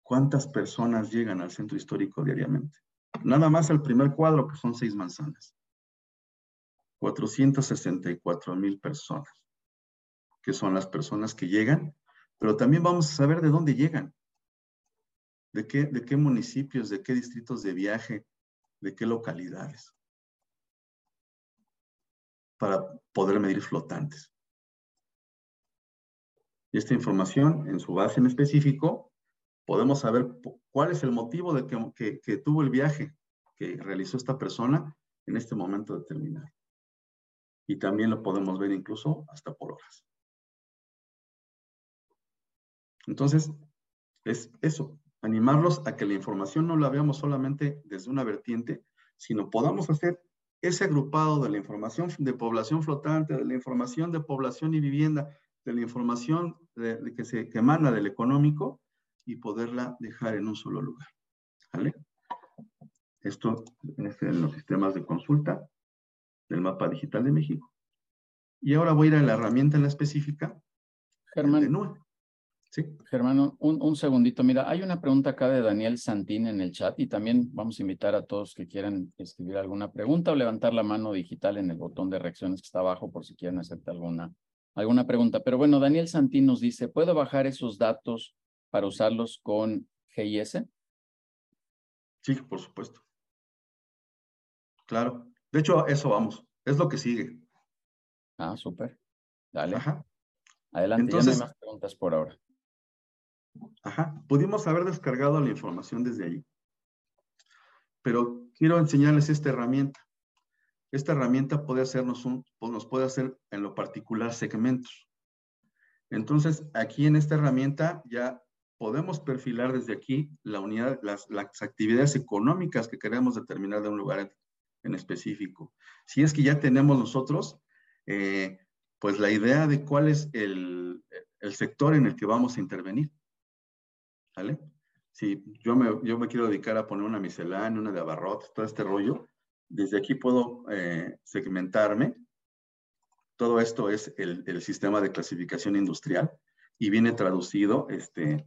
Speaker 2: ¿Cuántas personas llegan al centro histórico diariamente? Nada más el primer cuadro, que son seis manzanas. 464 mil personas, que son las personas que llegan, pero también vamos a saber de dónde llegan, de qué, de qué municipios, de qué distritos de viaje, de qué localidades, para poder medir flotantes. Y esta información, en su base en específico, podemos saber cuál es el motivo de que, tuvo el viaje que realizó esta persona en este momento determinado. Y también lo podemos ver incluso hasta por horas. Entonces, es eso, animarlos a que la información no la veamos solamente desde una vertiente, sino podamos hacer ese agrupado de la información de población flotante, de la información de población y vivienda, de la información de, que se que emana del económico, y poderla dejar en un solo lugar. ¿Vale? Esto es en los sistemas de consulta del mapa digital de México. Y ahora voy a ir a la herramienta en la específica.
Speaker 1: Germán. Sí. Germán, un, un, segundito. Mira, hay una pregunta acá de Daniel Santín en el chat y también vamos a invitar a todos que quieran escribir alguna pregunta o levantar la mano digital en el botón de reacciones que está abajo por si quieren hacerte alguna, alguna pregunta. Pero bueno, Daniel Santín nos dice, ¿puedo bajar esos datos para usarlos con GIS?
Speaker 2: Sí, por supuesto. Claro. De hecho, eso vamos. Es lo que sigue.
Speaker 1: Ah, súper. Dale. Ajá. Adelante, Entonces, ya no hay más preguntas por ahora.
Speaker 2: Ajá. Pudimos haber descargado la información desde allí. Pero quiero enseñarles esta herramienta. Esta herramienta puede hacernos un, pues, nos puede hacer en lo particular segmentos. Entonces, aquí en esta herramienta ya podemos perfilar desde aquí la unidad, las, actividades económicas que queremos determinar de un lugar en, específico. Si es que ya tenemos nosotros, eh, pues la idea de cuál es el, sector en el que vamos a intervenir. ¿Vale? Si yo me, yo me quiero dedicar a poner una miscelánea, una de abarrotes, todo este rollo, desde aquí puedo eh, segmentarme. Todo esto es el, el, sistema de clasificación industrial y viene traducido este,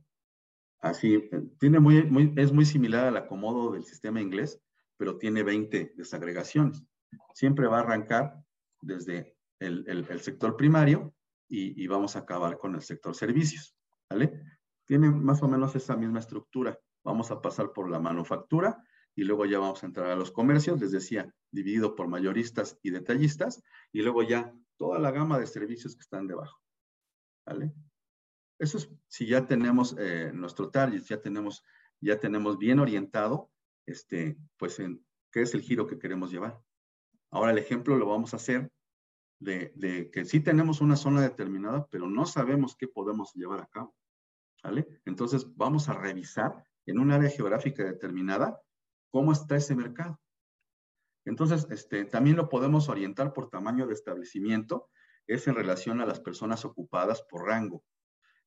Speaker 2: Así, tiene muy, muy, es muy similar al acomodo del sistema inglés, pero tiene 20 desagregaciones. Siempre va a arrancar desde el, el, sector primario y, y, vamos a acabar con el sector servicios, ¿vale? Tiene más o menos esa misma estructura. Vamos a pasar por la manufactura y luego ya vamos a entrar a los comercios, les decía, dividido por mayoristas y detallistas, y luego ya toda la gama de servicios que están debajo, ¿vale? Eso es si ya tenemos eh, nuestro target, ya tenemos ya tenemos bien orientado, este, pues, en qué es el giro que queremos llevar. Ahora el ejemplo lo vamos a hacer de, de que sí tenemos una zona determinada, pero no sabemos qué podemos llevar a cabo. Entonces vamos a revisar en un área geográfica determinada cómo está ese mercado. Entonces, este, también lo podemos orientar por tamaño de establecimiento, es en relación a las personas ocupadas por rango.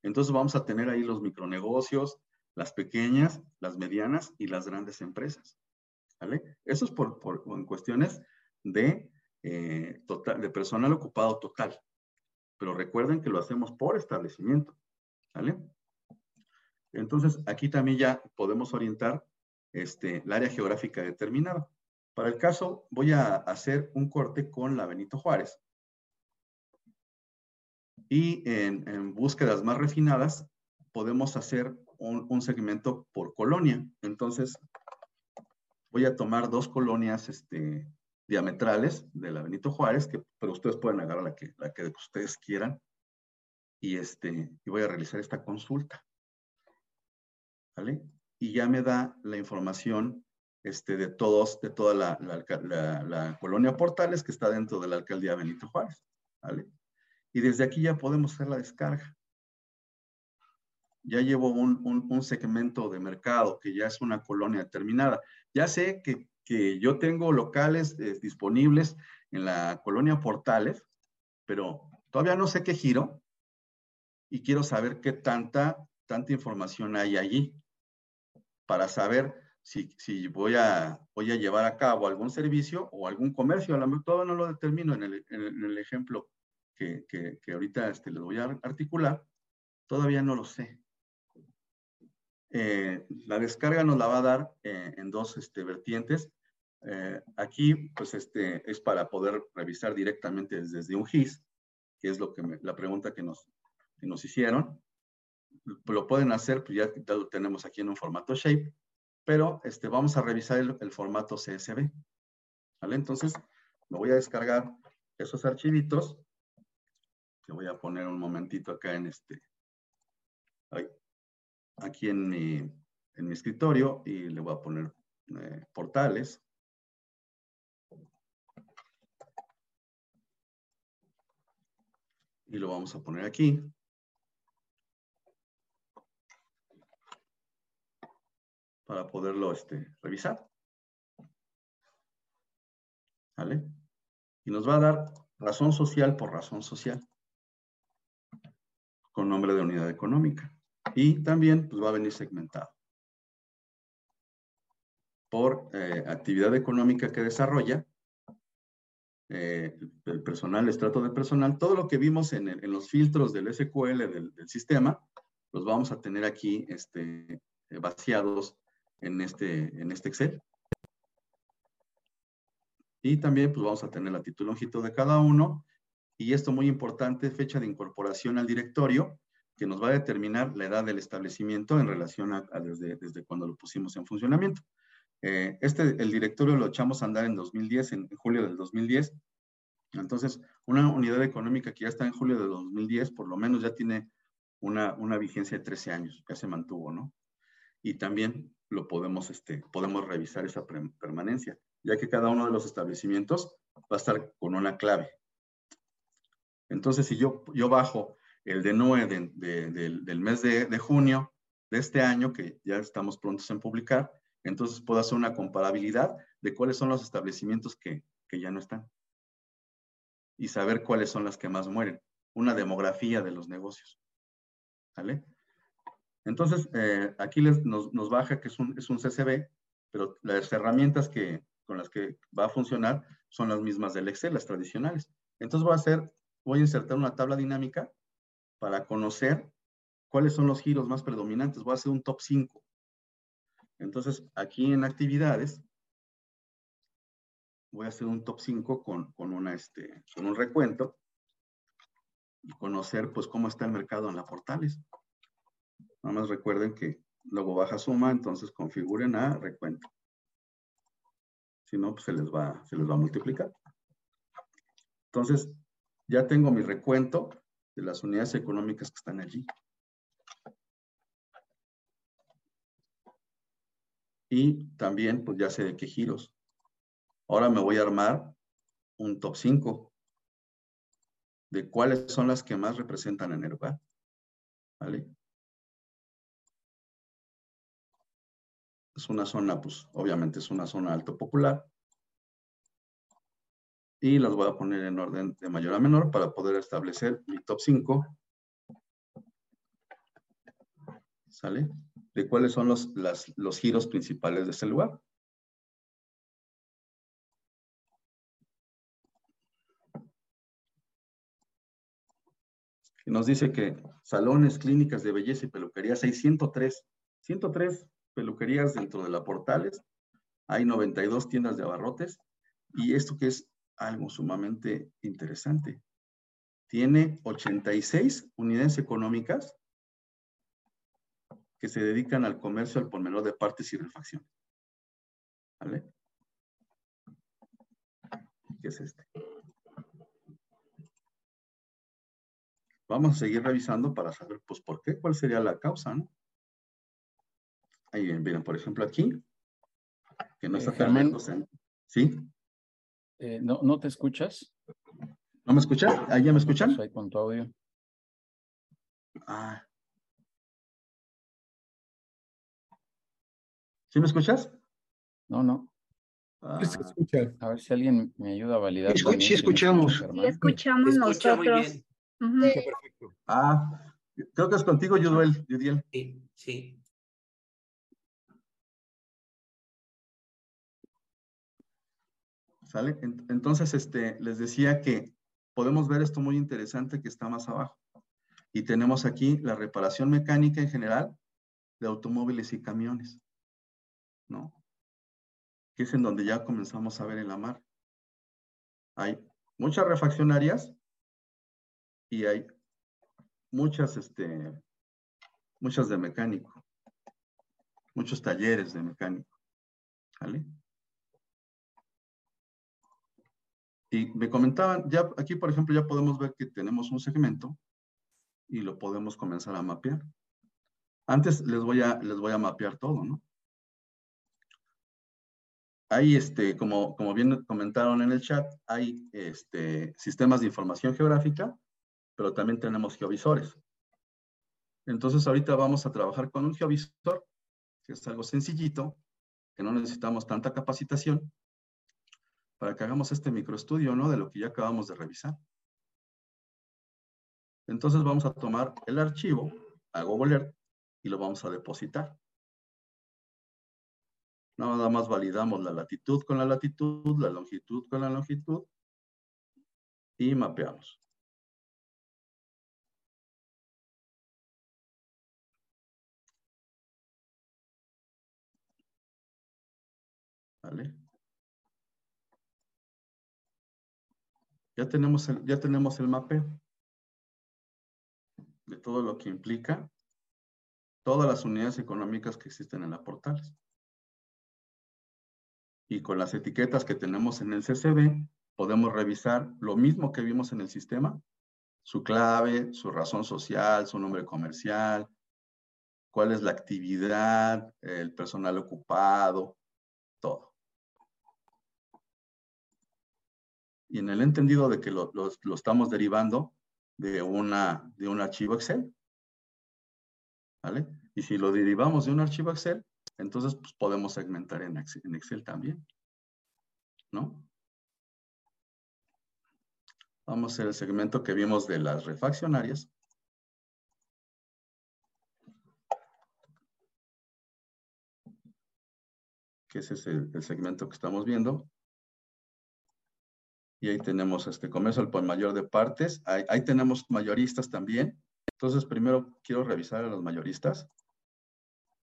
Speaker 2: Entonces vamos a tener ahí los micronegocios, las pequeñas, las medianas y las grandes empresas. ¿Vale? Eso es por, en cuestiones de, eh, total, de personal ocupado total. Pero recuerden que lo hacemos por establecimiento. Entonces, aquí también ya podemos orientar este, el área geográfica determinada. Para el caso, voy a hacer un corte con la Benito Juárez. Y en, búsquedas más refinadas, podemos hacer un, segmento por colonia. Entonces, voy a tomar dos colonias este, diametrales de la Benito Juárez, que, pero ustedes pueden agarrar la que, la que ustedes quieran. Y, este, y voy a realizar esta consulta. Y ya me da la información este, de todos, de toda la, la, colonia Portales que está dentro de la alcaldía Benito Juárez. ¿vale? Y desde aquí ya podemos hacer la descarga. Ya llevo un, un, segmento de mercado que ya es una colonia determinada. Ya sé que, que yo tengo locales eh, disponibles en la colonia Portales, pero todavía no sé qué giro y quiero saber qué tanta, tanta información hay allí para saber si, voy, a, voy a llevar a cabo algún servicio o algún comercio, a lo mejor todo no lo determino en el, en el ejemplo que, que, que, ahorita este, les voy a articular, todavía no lo sé. Eh, la descarga nos la va a dar eh, en dos este, vertientes. Eh, aquí, pues, este, es para poder revisar directamente desde, un GIS, que es lo que la pregunta que nos, que nos hicieron. Lo pueden hacer, pues ya lo tenemos aquí en un formato Shape pero este, vamos a revisar el, formato CSV. ¿Vale? Entonces, me voy a descargar esos archivitos. Que voy a poner un momentito acá en este, aquí en mi, en mi escritorio y le voy a poner eh, portales. Y lo vamos a poner aquí. Para poderlo este, revisar. ¿Vale? Y nos va a dar razón social por razón social, con nombre de unidad económica. Y también pues, va a venir segmentado por eh, actividad económica que desarrolla, eh, el personal, el estrato de personal, todo lo que vimos en, los filtros del SQL del, sistema, los vamos a tener aquí este, vaciados en este, en este Excel. Y también pues vamos a tener la título longitud de cada uno. Y esto muy importante, fecha de incorporación al directorio, que nos va a determinar la edad del establecimiento en relación a, desde, desde cuando lo pusimos en funcionamiento. Eh, este, el directorio lo echamos a andar en 2010, en, julio del 2010. Entonces, una unidad económica que ya está en julio del 2010, por lo menos ya tiene una, una vigencia de 13 años, ya se mantuvo, ¿no? Y también lo podemos, este, podemos revisar esa permanencia, ya que cada uno de los establecimientos va a estar con una clave. Entonces, si yo, yo bajo el de NOE del mes de, junio de este año, que ya estamos prontos en publicar, entonces puedo hacer una comparabilidad de cuáles son los establecimientos que, que ya no están y saber cuáles son las que más mueren. Una demografía de los negocios. ¿Vale? Entonces, eh, aquí nos, baja que es un, es un CCB, pero las herramientas que, con las que va a funcionar son las mismas del Excel, las tradicionales. Entonces voy a hacer, voy a insertar una tabla dinámica para conocer cuáles son los giros más predominantes. Voy a hacer un top 5. Entonces, aquí en actividades, voy a hacer un top 5 con, con, una, este, con un recuento y conocer pues cómo está el mercado en la portales. Nada más recuerden que luego baja suma, entonces configuren a recuento. Si no, pues se les va, se les va a multiplicar. Entonces, ya tengo mi recuento de las unidades económicas que están allí. Y también, pues ya sé de qué giros. Ahora me voy a armar un top 5 de cuáles son las que más representan en el lugar. ¿Vale? Es una zona, pues obviamente es una zona alto popular. Y las voy a poner en orden de mayor a menor para poder establecer mi top 5. ¿Sale? De cuáles son los, los giros principales de este lugar. nos dice que salones, clínicas de belleza y peluquerías, hay 103, 103 peluquerías dentro de la Portales, hay 92 tiendas de abarrotes y esto que es algo sumamente interesante. Tiene 86 unidades económicas que se dedican al comercio al por menor de partes y refacciones. ¿Vale? ¿Qué es este? Vamos a seguir revisando para saber, pues, por qué, cuál sería la causa, ¿no? Ahí vienen, por ejemplo, aquí, que no eh, está
Speaker 1: Germán,
Speaker 2: ¿Sí?
Speaker 1: Eh, no, ¿No te escuchas?
Speaker 2: ¿No me escuchas? ¿Ahí ya me escuchan?
Speaker 1: Ahí con tu audio.
Speaker 2: Ah. ¿Sí me escuchas?
Speaker 1: No, no.
Speaker 3: Ah. Se escucha.
Speaker 1: A ver si alguien me ayuda a validar.
Speaker 3: Sí, escuchamos.
Speaker 4: Sí, escuchamos nosotros.
Speaker 2: Perfecto. Ah, creo que es contigo, Yuduel, Yudiel.
Speaker 3: Sí, sí.
Speaker 2: ¿Sale? Entonces, este, les decía que podemos ver esto muy interesante que está más abajo. Y tenemos aquí la reparación mecánica en general de automóviles y camiones, ¿no? Que es en donde ya comenzamos a ver en la mar. Hay muchas refaccionarias y hay muchas, este, muchas de mecánico, muchos talleres de mecánico, ¿vale? Y me comentaban, ya aquí por ejemplo ya podemos ver que tenemos un segmento y lo podemos comenzar a mapear. Antes les voy a, les voy a mapear todo, ¿no? Hay, este, como, como bien comentaron en el chat, hay este, sistemas de información geográfica pero también tenemos geovisores. Entonces ahorita vamos a trabajar con un geovisor, que es algo sencillito, que no necesitamos tanta capacitación, para que hagamos este microestudio, ¿no? De lo que ya acabamos de revisar. Entonces vamos a tomar el archivo Google Earth y lo vamos a depositar. Nada más validamos la latitud con la latitud, la longitud con la longitud y mapeamos. ¿Vale? Ya tenemos el, ya tenemos el mapeo de todo lo que implica todas las unidades económicas que existen en la portales. Y con las etiquetas que tenemos en el CCD, podemos revisar lo mismo que vimos en el sistema, su clave, su razón social, su nombre comercial, cuál es la actividad, el personal ocupado, todo. Y en el entendido de que lo, estamos derivando de, una, de un archivo Excel. ¿Vale? Y si lo derivamos de un archivo Excel, entonces pues, podemos segmentar en Excel, también. ¿No? Vamos a hacer el segmento que vimos de las refaccionarias. Que ese es el segmento que estamos viendo. Y ahí tenemos este comercio al por mayor de partes. Ahí, tenemos mayoristas también. Entonces, primero quiero revisar a los mayoristas.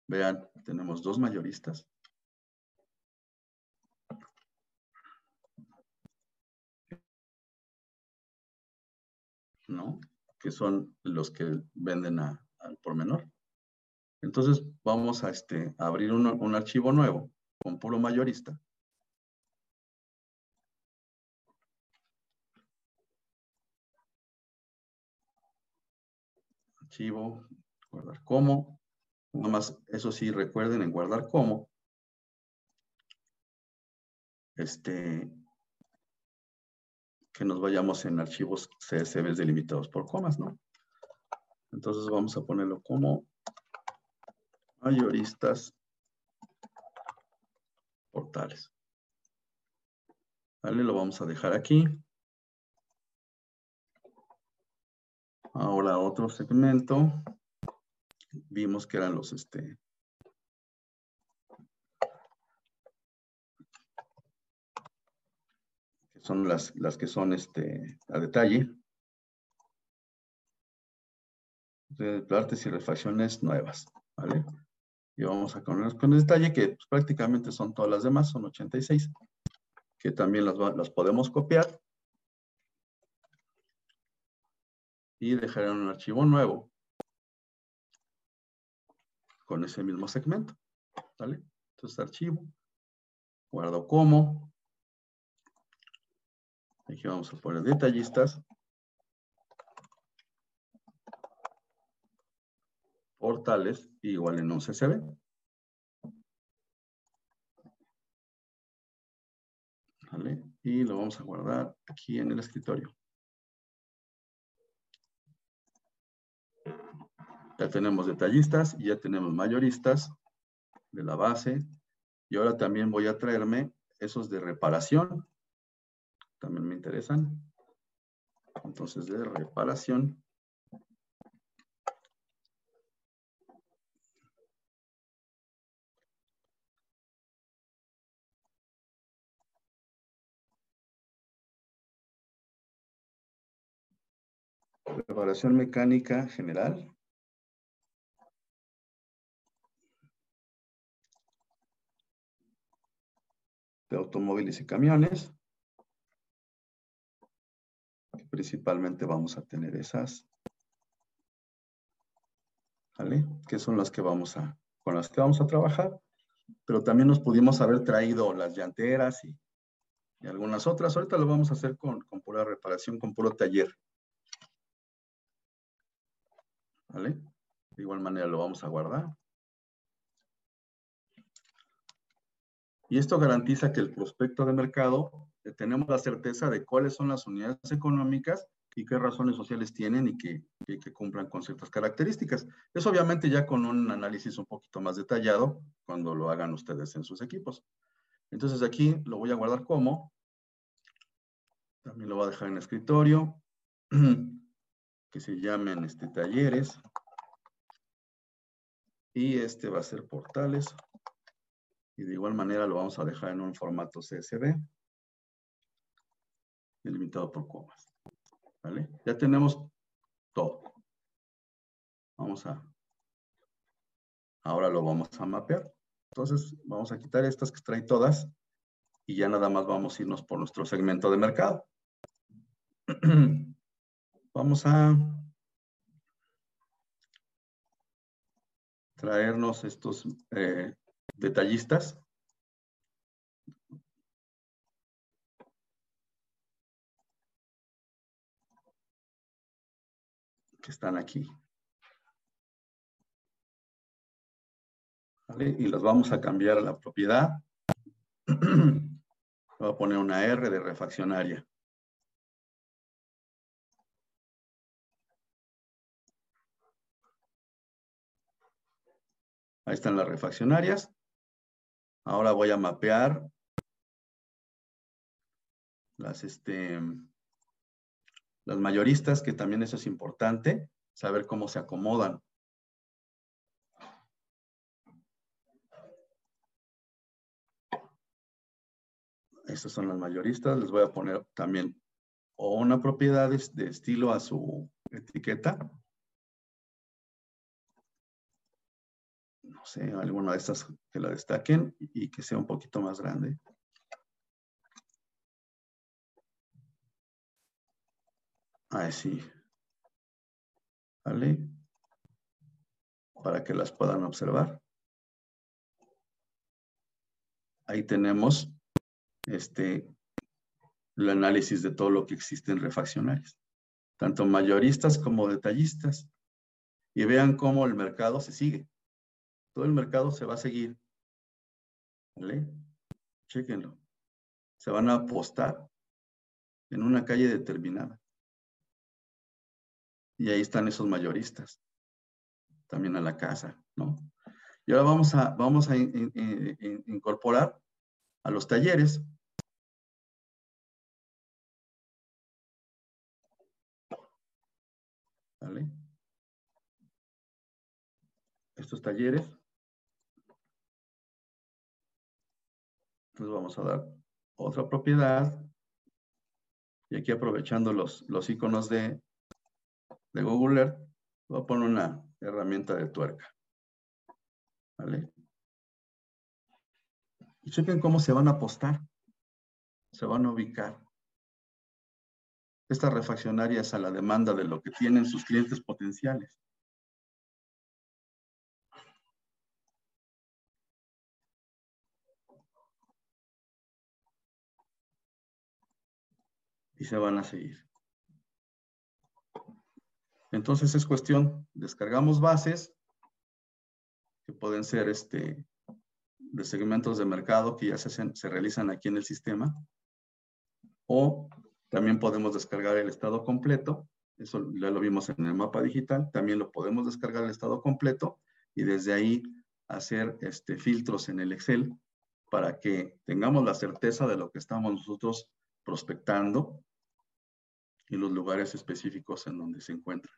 Speaker 2: Vean, tenemos dos mayoristas. ¿No? Que son los que venden al por menor. Entonces, vamos a, este, abrir un archivo nuevo con puro mayorista. Archivo, guardar como. Nada más, eso sí, recuerden en guardar como, este, que nos vayamos en archivos CSV delimitados por comas, ¿no? Entonces vamos a ponerlo como mayoristas portales. ¿Vale? Lo vamos a dejar aquí. Ahora otro segmento. Vimos que eran los, este, son las, las que son este, a detalle. De artes y refacciones nuevas, ¿vale? Y vamos a poner con detalle que pues, prácticamente son todas las demás, son 86, que también las, las podemos copiar y dejar en un archivo nuevo con ese mismo segmento, ¿vale? Entonces archivo, guardo como, Aquí vamos a poner detallistas. Portales igual en un CSV. ¿Vale? Y lo vamos a guardar aquí en el escritorio. Ya tenemos detallistas y ya tenemos mayoristas de la base. Y ahora también voy a traerme esos de reparación también me interesan. Entonces, de reparación. Reparación mecánica general. De automóviles y camiones principalmente vamos a tener esas. ¿Vale? Que son las que vamos a, con las que vamos a trabajar. Pero también nos pudimos haber traído las llanteras y, algunas otras. Ahorita lo vamos a hacer con, con pura reparación, con puro taller. ¿Vale? De igual manera lo vamos a guardar. Y esto garantiza que el prospecto de mercado eh, tenemos la certeza de cuáles son las unidades económicas y qué razones sociales tienen y que, cumplan con ciertas características. Eso obviamente ya con un análisis un poquito más detallado cuando lo hagan ustedes en sus equipos. Entonces aquí lo voy a guardar como. También lo voy a dejar en escritorio. que se llamen este, talleres. Y este va a ser portales. Y de igual manera lo vamos a dejar en un formato CSV delimitado por comas. ¿Vale? Ya tenemos todo. Vamos a... Ahora lo vamos a mapear. Entonces, vamos a quitar estas que trae todas y ya nada más vamos a irnos por nuestro segmento de mercado. vamos a traernos estos eh, detallistas que están aquí. Y los vamos a cambiar a la propiedad. Voy a poner una R de refaccionaria. Ahí están las refaccionarias. Ahora voy a mapear las, este, las mayoristas, que también eso es importante, saber cómo se acomodan. Estas son las mayoristas. Les voy a poner también o una propiedad de estilo a su etiqueta. No sé, alguna de estas que la destaquen y que sea un poquito más grande. Ahí sí. ¿Vale? Para que las puedan observar. Ahí tenemos este, el análisis de todo lo que existe en refaccionarios, tanto mayoristas como detallistas. Y vean cómo el mercado se sigue. Todo el mercado se va a seguir. ¿Vale? Chequenlo. se van a apostar en una calle determinada. Y ahí están esos mayoristas, también a la casa, ¿no? Y ahora vamos a, vamos a incorporar a los talleres. ¿Vale? Estos talleres. Entonces vamos a dar otra propiedad. Y aquí aprovechando los, los iconos de, de Google Earth, voy a poner una herramienta de tuerca. ¿Vale? Y chequen cómo se van a apostar, se van a ubicar. Estas refaccionarias a la demanda de lo que tienen sus clientes potenciales. Y se van a seguir. Entonces es cuestión, descargamos bases, que pueden ser este, de segmentos de mercado que ya se, se realizan aquí en el sistema. O también podemos descargar el estado completo. Eso ya lo vimos en el mapa digital. También lo podemos descargar el estado completo y desde ahí hacer este, filtros en el Excel para que tengamos la certeza de lo que estamos nosotros prospectando y los lugares específicos en donde se encuentran.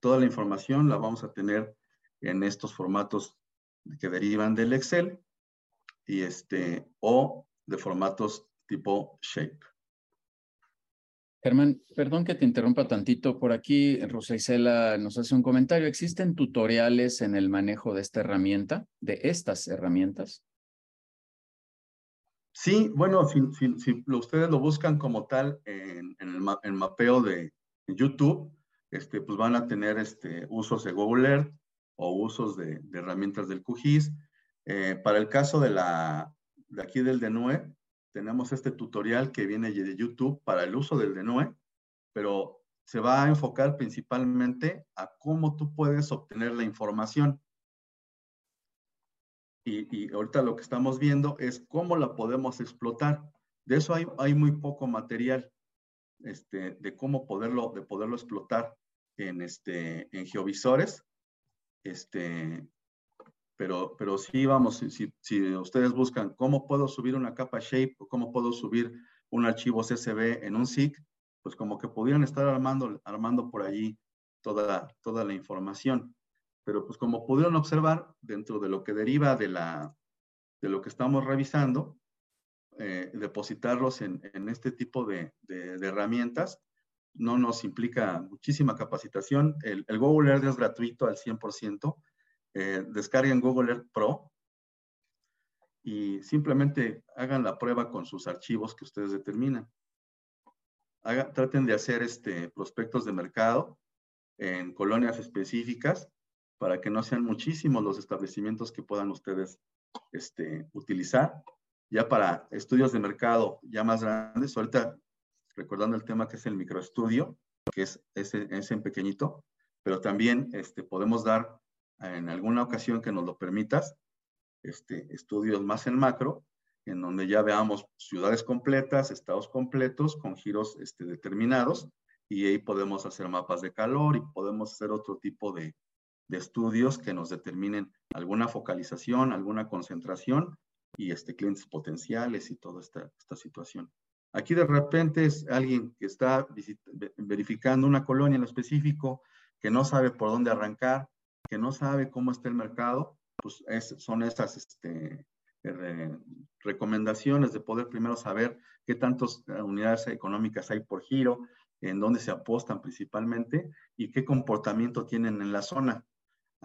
Speaker 2: Toda la información la vamos a tener en estos formatos que derivan del Excel y este, o de formatos tipo Shape.
Speaker 1: Germán, perdón que te interrumpa tantito. Por aquí, Rosa Isela nos hace un comentario. ¿Existen tutoriales en el manejo de esta herramienta, de estas herramientas?
Speaker 2: Sí, bueno, si, ustedes lo buscan como tal en, el, mapeo de YouTube, este, pues van a tener este, usos de Google Earth o usos de, herramientas del QGIS. Eh, para el caso de, la, de aquí del DENUE, tenemos este tutorial que viene de YouTube para el uso del DENUE, pero se va a enfocar principalmente a cómo tú puedes obtener la información. Y, ahorita lo que estamos viendo es cómo la podemos explotar. De eso hay, muy poco material, este, de cómo poderlo, de poderlo explotar en, este, geovisores. Este, pero, pero sí, vamos, si, si ustedes buscan cómo puedo subir una capa Shape o cómo puedo subir un archivo CSV en un SIG, pues como que pudieran estar armando, armando por allí toda, toda la información. Pero pues como pudieron observar, dentro de lo que deriva de, la, de lo que estamos revisando, eh, depositarlos en, en, este tipo de, de, herramientas no nos implica muchísima capacitación. El, el, Google Earth es gratuito al 100%. Eh, descarguen Google Earth Pro y simplemente hagan la prueba con sus archivos que ustedes determinan. traten de hacer este, prospectos de mercado en colonias específicas para que no sean muchísimos los establecimientos que puedan ustedes este, utilizar. Ya para estudios de mercado ya más grandes, ahorita recordando el tema que es el microestudio, que es ese, ese en pequeñito, pero también este, podemos dar en alguna ocasión que nos lo permitas, este, estudios más en macro, en donde ya veamos ciudades completas, estados completos, con giros este, determinados, y ahí podemos hacer mapas de calor y podemos hacer otro tipo de, de estudios que nos determinen alguna focalización, alguna concentración y este, clientes potenciales y toda esta, esta situación. Aquí de repente es alguien que está verificando una colonia en lo específico, que no sabe por dónde arrancar, que no sabe cómo está el mercado, pues son esas este, recomendaciones de poder primero saber qué tantas unidades económicas hay por giro, en dónde se apostan principalmente y qué comportamiento tienen en la zona.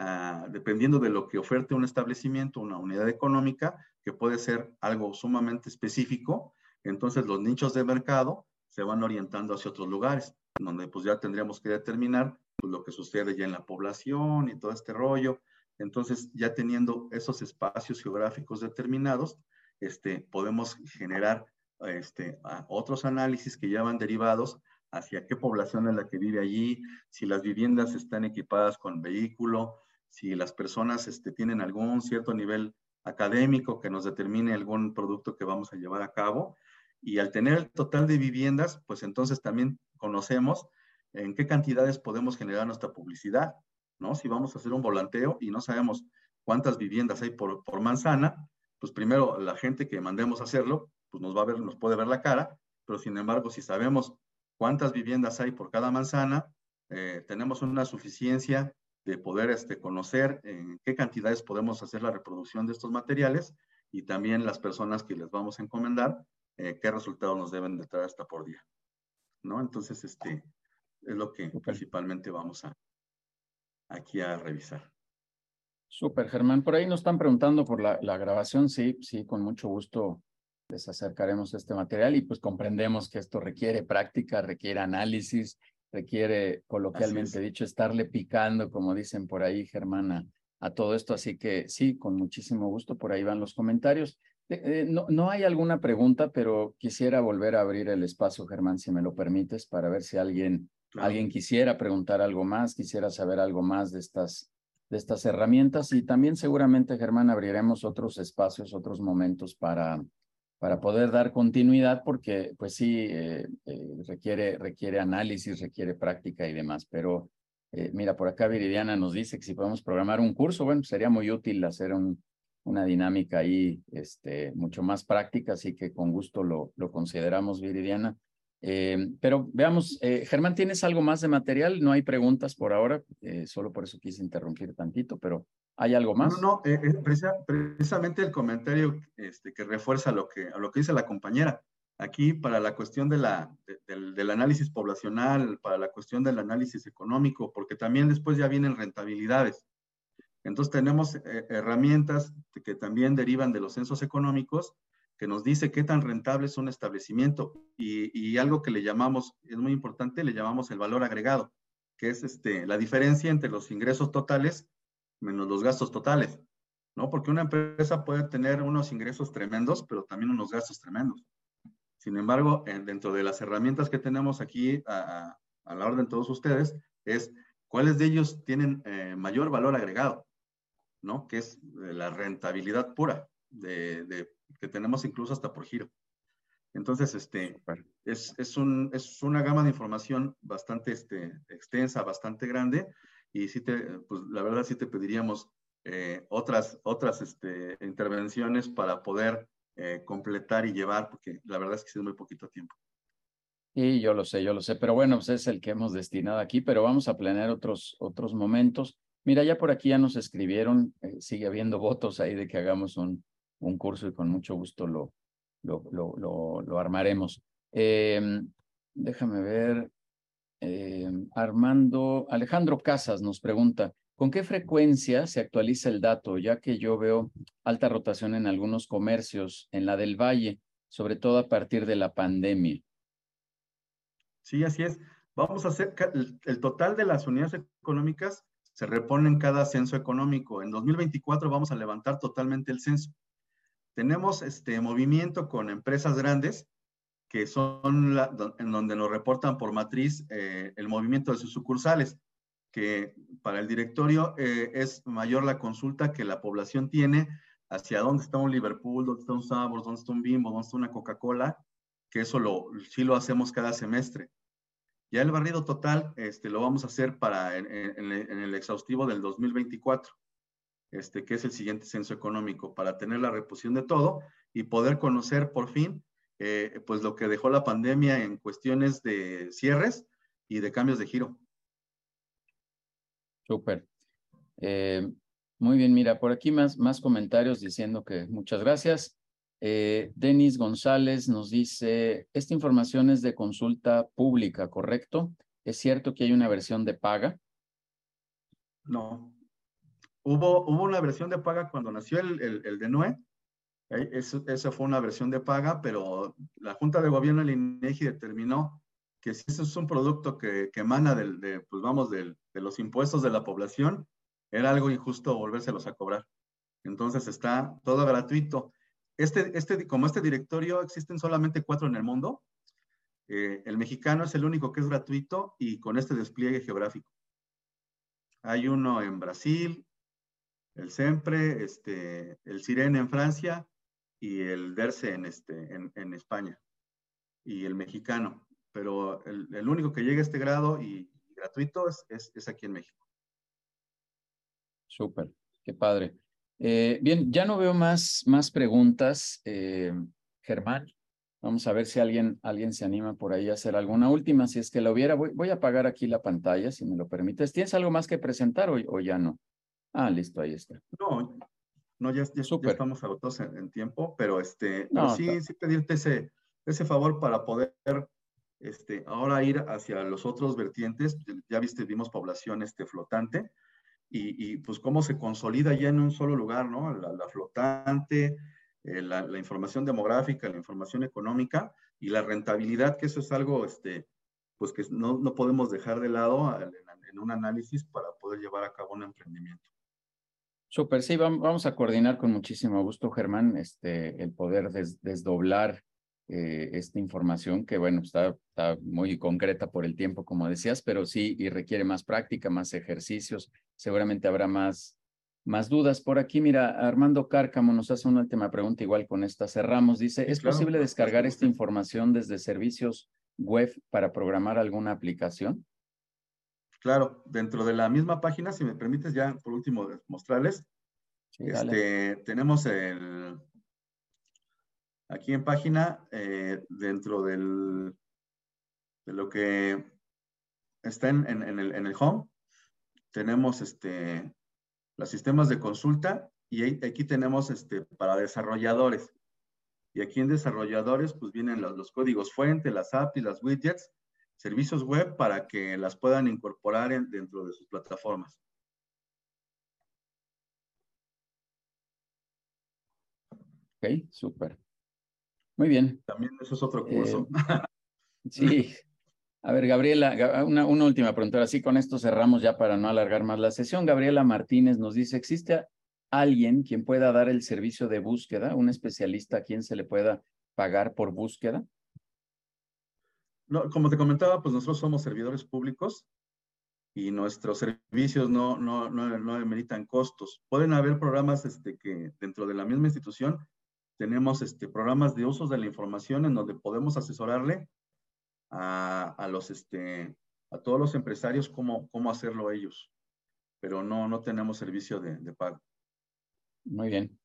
Speaker 2: Ah, dependiendo de lo que oferte un establecimiento, una unidad económica, que puede ser algo sumamente específico, entonces los nichos de mercado se van orientando hacia otros lugares, donde pues ya tendríamos que determinar pues, lo que sucede ya en la población y todo este rollo. Entonces, ya teniendo esos espacios geográficos determinados, este, podemos generar este, otros análisis que ya van derivados hacia qué población es la que vive allí, si las viviendas están equipadas con vehículo, si las personas este, tienen algún cierto nivel académico que nos determine algún producto que vamos a llevar a cabo. Y al tener el total de viviendas, pues entonces también conocemos en qué cantidades podemos generar nuestra publicidad, ¿no? Si vamos a hacer un volanteo y no sabemos cuántas viviendas hay por, por manzana, pues primero la gente que mandemos a hacerlo, pues nos va a ver, nos puede ver la cara, pero sin embargo, si sabemos cuántas viviendas hay por cada manzana, eh, tenemos una suficiencia de poder este, conocer en qué cantidades podemos hacer la reproducción de estos materiales y también las personas que les vamos a encomendar, eh, qué resultados nos deben de traer hasta por día. ¿No? Entonces, este es lo que principalmente vamos a aquí a revisar.
Speaker 1: Súper, Germán. Por ahí nos están preguntando por la, la, grabación. Sí, sí, con mucho gusto les acercaremos este material y pues comprendemos que esto requiere práctica, requiere análisis, requiere, coloquialmente dicho, estarle picando, como dicen por ahí, Germán, a, todo esto. Así que sí, con muchísimo gusto, por ahí van los comentarios. Eh, eh, no, no hay alguna pregunta, pero quisiera volver a abrir el espacio, Germán, si me lo permites, para ver si alguien, alguien quisiera preguntar algo más, quisiera saber algo más de estas de estas herramientas y también seguramente, Germán, abriremos otros espacios, otros momentos para, para poder dar continuidad porque pues sí, eh, eh, requiere, requiere análisis, requiere práctica y demás. Pero eh, mira, por acá Viridiana nos dice que si podemos programar un curso, bueno, sería muy útil hacer un, una dinámica ahí este, mucho más práctica, así que con gusto lo, lo consideramos, Viridiana. Eh, pero veamos, eh, Germán, ¿tienes algo más de material? No hay preguntas por ahora, eh, solo por eso quise interrumpir tantito, pero ¿hay algo más?
Speaker 2: No, no, precisamente el comentario este, que refuerza lo que, lo que dice la compañera. Aquí, para la cuestión de la, del, del análisis poblacional, para la cuestión del análisis económico, porque también después ya vienen rentabilidades. Entonces tenemos herramientas que también derivan de los censos económicos que nos dice qué tan rentable es un establecimiento y, algo que le llamamos, es muy importante, le llamamos el valor agregado, que es este, la diferencia entre los ingresos totales menos los gastos totales, ¿no? Porque una empresa puede tener unos ingresos tremendos, pero también unos gastos tremendos. Sin embargo, dentro de las herramientas que tenemos aquí a, la orden de todos ustedes, es cuáles de ellos tienen eh, mayor valor agregado, ¿no? Que es eh, la rentabilidad pura de, de que tenemos incluso hasta por giro. Entonces, este, es, es, un, es una gama de información bastante este, extensa, bastante grande, y sí te, pues la verdad sí te pediríamos eh, otras, otras este, intervenciones para poder eh, completar y llevar, porque la verdad es que es muy poquito tiempo.
Speaker 1: Y yo lo sé, yo lo sé, pero bueno, pues es el que hemos destinado aquí, pero vamos a planear otros, otros momentos. Mira, ya por aquí ya nos escribieron, eh, sigue habiendo votos ahí de que hagamos un, un curso y con mucho gusto lo, lo, lo, lo, armaremos. Em, déjame ver. Em, Armando, Alejandro Casas nos pregunta, ¿con qué frecuencia se actualiza el dato? Ya que yo veo alta rotación en algunos comercios, en la del Valle, sobre todo a partir de la pandemia.
Speaker 2: Sí, así es. Vamos a hacer el, el total de las unidades económicas se repone en cada censo económico. En 2024 vamos a levantar totalmente el censo. Tenemos este movimiento con empresas grandes que son en donde nos reportan por matriz eh, el movimiento de sus sucursales, que para el directorio eh, es mayor la consulta que la población tiene hacia dónde está un Liverpool, dónde está un Sabor, dónde está un Bimbo, dónde está una Coca-Cola, que eso lo, sí lo hacemos cada semestre. Ya el barrido total este, lo vamos a hacer para en, en el exhaustivo del 2024 este, que es el siguiente censo económico, para tener la reposición de todo y poder conocer por fin eh, pues lo que dejó la pandemia en cuestiones de cierres y de cambios de giro.
Speaker 1: Súper. Eh, muy bien, mira, por aquí más, más comentarios diciendo que muchas gracias. Eh, Denis González nos dice, esta información es de consulta pública, ¿correcto? ¿Es cierto que hay una versión de paga?
Speaker 2: No, Hubo, hubo una versión de paga cuando nació el, el, el de NUE, esa fue una versión de paga, pero la Junta de Gobierno del INEGI determinó que si eso es un producto que, que emana del, de, pues vamos, del, de los impuestos de la población, era algo injusto volvérselos a cobrar. Entonces está todo gratuito. Este, este, como este directorio existen solamente cuatro en el mundo, eh, el mexicano es el único que es gratuito y con este despliegue geográfico. Hay uno en Brasil, el SEMPRE, este, el SIREN en Francia y el DERCE en, este, en, España. y el mexicano, pero el, único que llega a este grado y, gratuito es, es, aquí en México.
Speaker 1: Súper, qué padre. Eh, bien, ya no veo más, más preguntas. Eh, Germán, vamos a ver si alguien, alguien se anima por ahí a hacer alguna última. Si es que lo hubiera, voy, voy a apagar aquí la pantalla, si me lo permites. ¿Tienes algo más que presentar o, o ya no? Ah, listo, ahí está.
Speaker 2: No, no ya, ya, estamos agotados en, tiempo, pero, este, sí, sí pedirte ese, ese favor para poder este, ahora ir hacia los otros vertientes. Ya viste, vimos población este, flotante y, y pues cómo se consolida ya en un solo lugar, ¿no? La, flotante, eh, la, la, información demográfica, la información económica y la rentabilidad, que eso es algo este, pues que no, no podemos dejar de lado en, en un análisis para poder llevar a cabo un emprendimiento.
Speaker 1: Súper, sí, vamos a coordinar con muchísimo gusto, Germán, este, el poder desdoblar eh, esta información que, bueno, está, está muy concreta por el tiempo, como decías, pero sí, y requiere más práctica, más ejercicios, seguramente habrá más, más dudas. Por aquí, mira, Armando Cárcamo nos hace una última pregunta, igual con esta cerramos. Dice, ¿es posible descargar esta información desde servicios web para programar alguna aplicación?
Speaker 2: Claro, dentro de la misma página, si me permites ya por último mostrarles, este, tenemos el, aquí en página, eh, dentro del, de lo que está en, en, el, en el home, tenemos este, los sistemas de consulta y aquí tenemos este, para desarrolladores. Y aquí en desarrolladores, pues vienen los, los códigos fuente, las APIs, las widgets, servicios web para que las puedan incorporar dentro de sus plataformas.
Speaker 1: Ok, súper. Muy bien.
Speaker 2: También eso es otro curso.
Speaker 1: Eh, sí. A ver, Gabriela, una, una última pregunta. Así con esto cerramos ya para no alargar más la sesión. Gabriela Martínez nos dice, ¿existe alguien quien pueda dar el servicio de búsqueda, un especialista a quien se le pueda pagar por búsqueda?
Speaker 2: No, como te comentaba, pues nosotros somos servidores públicos y nuestros servicios no, no, no, no demeritan costos. Pueden haber programas este, que dentro de la misma institución tenemos este, programas de usos de la información en donde podemos asesorarle a, a los, este, a todos los empresarios cómo, cómo hacerlo ellos, pero no, no tenemos servicio de, de pago.
Speaker 1: Muy bien.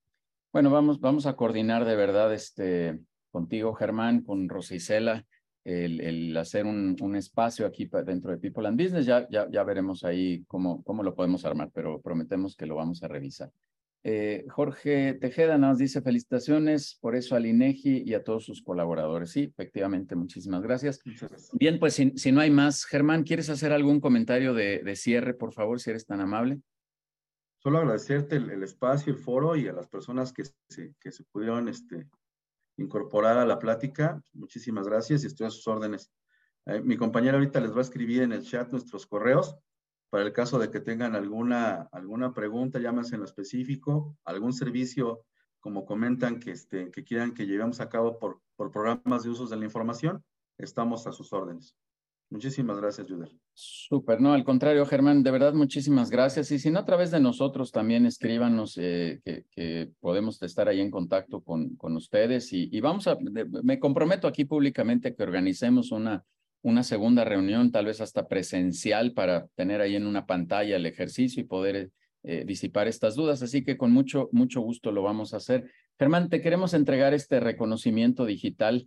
Speaker 1: Bueno, vamos, vamos a coordinar de verdad este, contigo, Germán, con Rosicela el, hacer un, un, espacio aquí dentro de People and Business. Ya, ya, ya veremos ahí cómo, cómo lo podemos armar, pero prometemos que lo vamos a revisar. Eh, Jorge Tejeda nos dice felicitaciones por eso al INEGI y a todos sus colaboradores. Sí, efectivamente, muchísimas gracias. Bien, pues si, si, no hay más, Germán, ¿quieres hacer algún comentario de, de, cierre, por favor, si eres tan amable?
Speaker 2: Solo agradecerte el, el espacio, el foro y a las personas que se, que se pudieron este, incorporar a la plática. Muchísimas gracias y estoy a sus órdenes. Eh, mi compañera ahorita les va a escribir en el chat nuestros correos para el caso de que tengan alguna, alguna pregunta, llámense en lo específico, algún servicio, como comentan, que, este, que quieran que llevemos a cabo por, por programas de usos de la información, estamos a sus órdenes. Muchísimas gracias, Juder.
Speaker 1: Súper, no, al contrario, Germán, de verdad, muchísimas gracias. Y si no, a través de nosotros también escríbanos eh, que, podemos estar ahí en contacto con, con ustedes. Y, y, vamos a, me comprometo aquí públicamente a que organicemos una, una segunda reunión, tal vez hasta presencial, para tener ahí en una pantalla el ejercicio y poder eh, disipar estas dudas. Así que con mucho, mucho gusto lo vamos a hacer. Germán, te queremos entregar este reconocimiento digital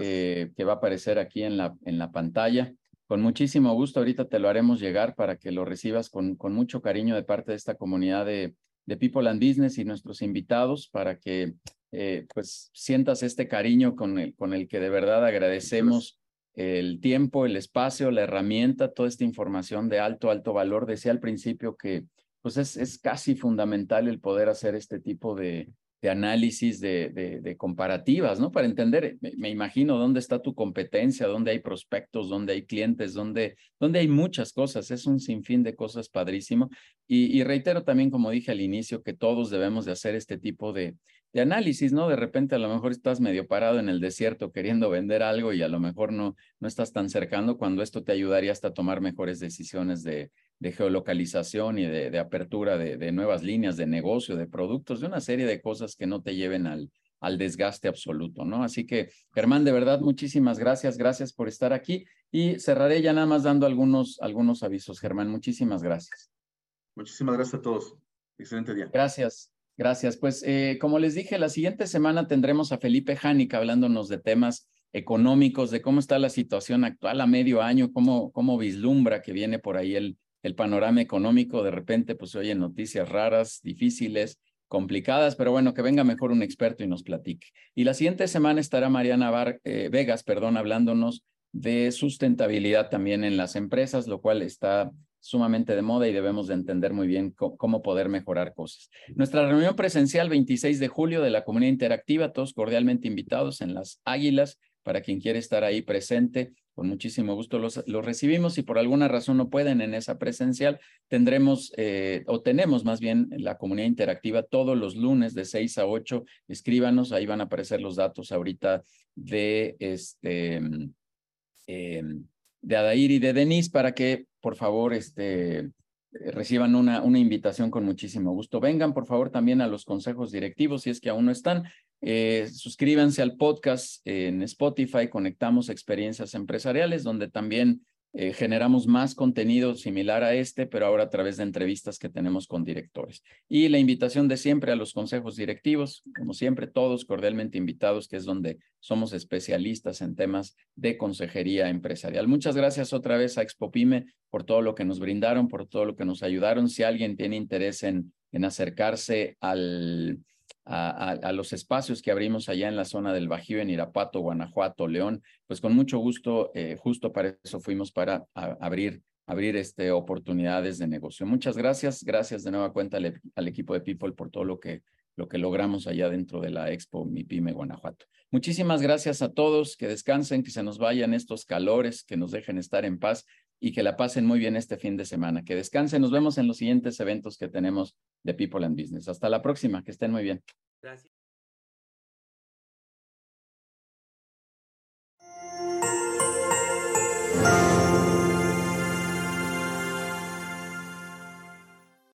Speaker 1: eh, que va a aparecer aquí en la, en la pantalla. Con muchísimo gusto, ahorita te lo haremos llegar para que lo recibas con, con mucho cariño de parte de esta comunidad de, de People and Business y nuestros invitados para que eh, pues sientas este cariño con el, con el que de verdad agradecemos el tiempo, el espacio, la herramienta, toda esta información de alto, alto valor. Decía al principio que pues es, es casi fundamental el poder hacer este tipo de, de análisis, de, de, comparativas, ¿no? Para entender, me, imagino, dónde está tu competencia, dónde hay prospectos, dónde hay clientes, dónde, dónde hay muchas cosas. Es un sinfín de cosas padrísimo. Y, y reitero también, como dije al inicio, que todos debemos de hacer este tipo de, de análisis, ¿no? De repente a lo mejor estás medio parado en el desierto queriendo vender algo y a lo mejor no, no estás tan cercano cuando esto te ayudaría hasta tomar mejores decisiones de, de geolocalización y de, apertura de, nuevas líneas de negocio, de productos, de una serie de cosas que no te lleven al, al desgaste absoluto, ¿no? Así que, Germán, de verdad, muchísimas gracias, gracias por estar aquí y cerraré ya nada más dando algunos, algunos avisos, Germán, muchísimas gracias.
Speaker 2: Muchísimas gracias a todos. Excelente día.
Speaker 1: Gracias. Gracias. Pues eh, como les dije, la siguiente semana tendremos a Felipe Jánica hablándonos de temas económicos, de cómo está la situación actual a medio año, cómo, cómo vislumbra que viene por ahí el, el panorama económico. De repente, pues oye noticias raras, difíciles, complicadas, pero bueno, que venga mejor un experto y nos platique. Y la siguiente semana estará Mariana eh, Vegas, perdón, hablándonos de sustentabilidad también en las empresas, lo cual está sumamente de moda y debemos de entender muy bien cómo poder mejorar cosas. Nuestra reunión presencial 26 de julio de la comunidad interactiva, todos cordialmente invitados en las Águilas, para quien quiere estar ahí presente, con muchísimo gusto los, los recibimos. Si por alguna razón no pueden en esa presencial, tendremos eh, o tenemos más bien la comunidad interactiva todos los lunes de 6 a 8. Escríbanos, ahí van a aparecer los datos ahorita de este. Eh, de Adair y de Denise para que, por favor, este, reciban una, una invitación con muchísimo gusto. Vengan, por favor, también a los consejos directivos, si es que aún no están. Eh, suscríbanse al podcast en Spotify, Conectamos Experiencias Empresariales, donde también eh, generamos más contenido similar a este, pero ahora a través de entrevistas que tenemos con directores. Y la invitación de siempre a los consejos directivos, como siempre, todos cordialmente invitados, que es donde somos especialistas en temas de consejería empresarial. Muchas gracias otra vez a Expopime por todo lo que nos brindaron, por todo lo que nos ayudaron. Si alguien tiene interés en, en acercarse al a, los espacios que abrimos allá en la zona del Bajío, en Irapuato, Guanajuato, León, pues con mucho gusto, eh, justo para eso fuimos para abrir, abrir este, oportunidades de negocio. Muchas gracias, gracias de nueva cuenta al, equipo de People por todo lo que, lo que logramos allá dentro de la Expo Mi Pyme Guanajuato. Muchísimas gracias a todos, que descansen, que se nos vayan estos calores, que nos dejen estar en paz y que la pasen muy bien este fin de semana. Que descansen, nos vemos en los siguientes eventos que tenemos de People and Business. Hasta la próxima, que estén muy bien. Gracias.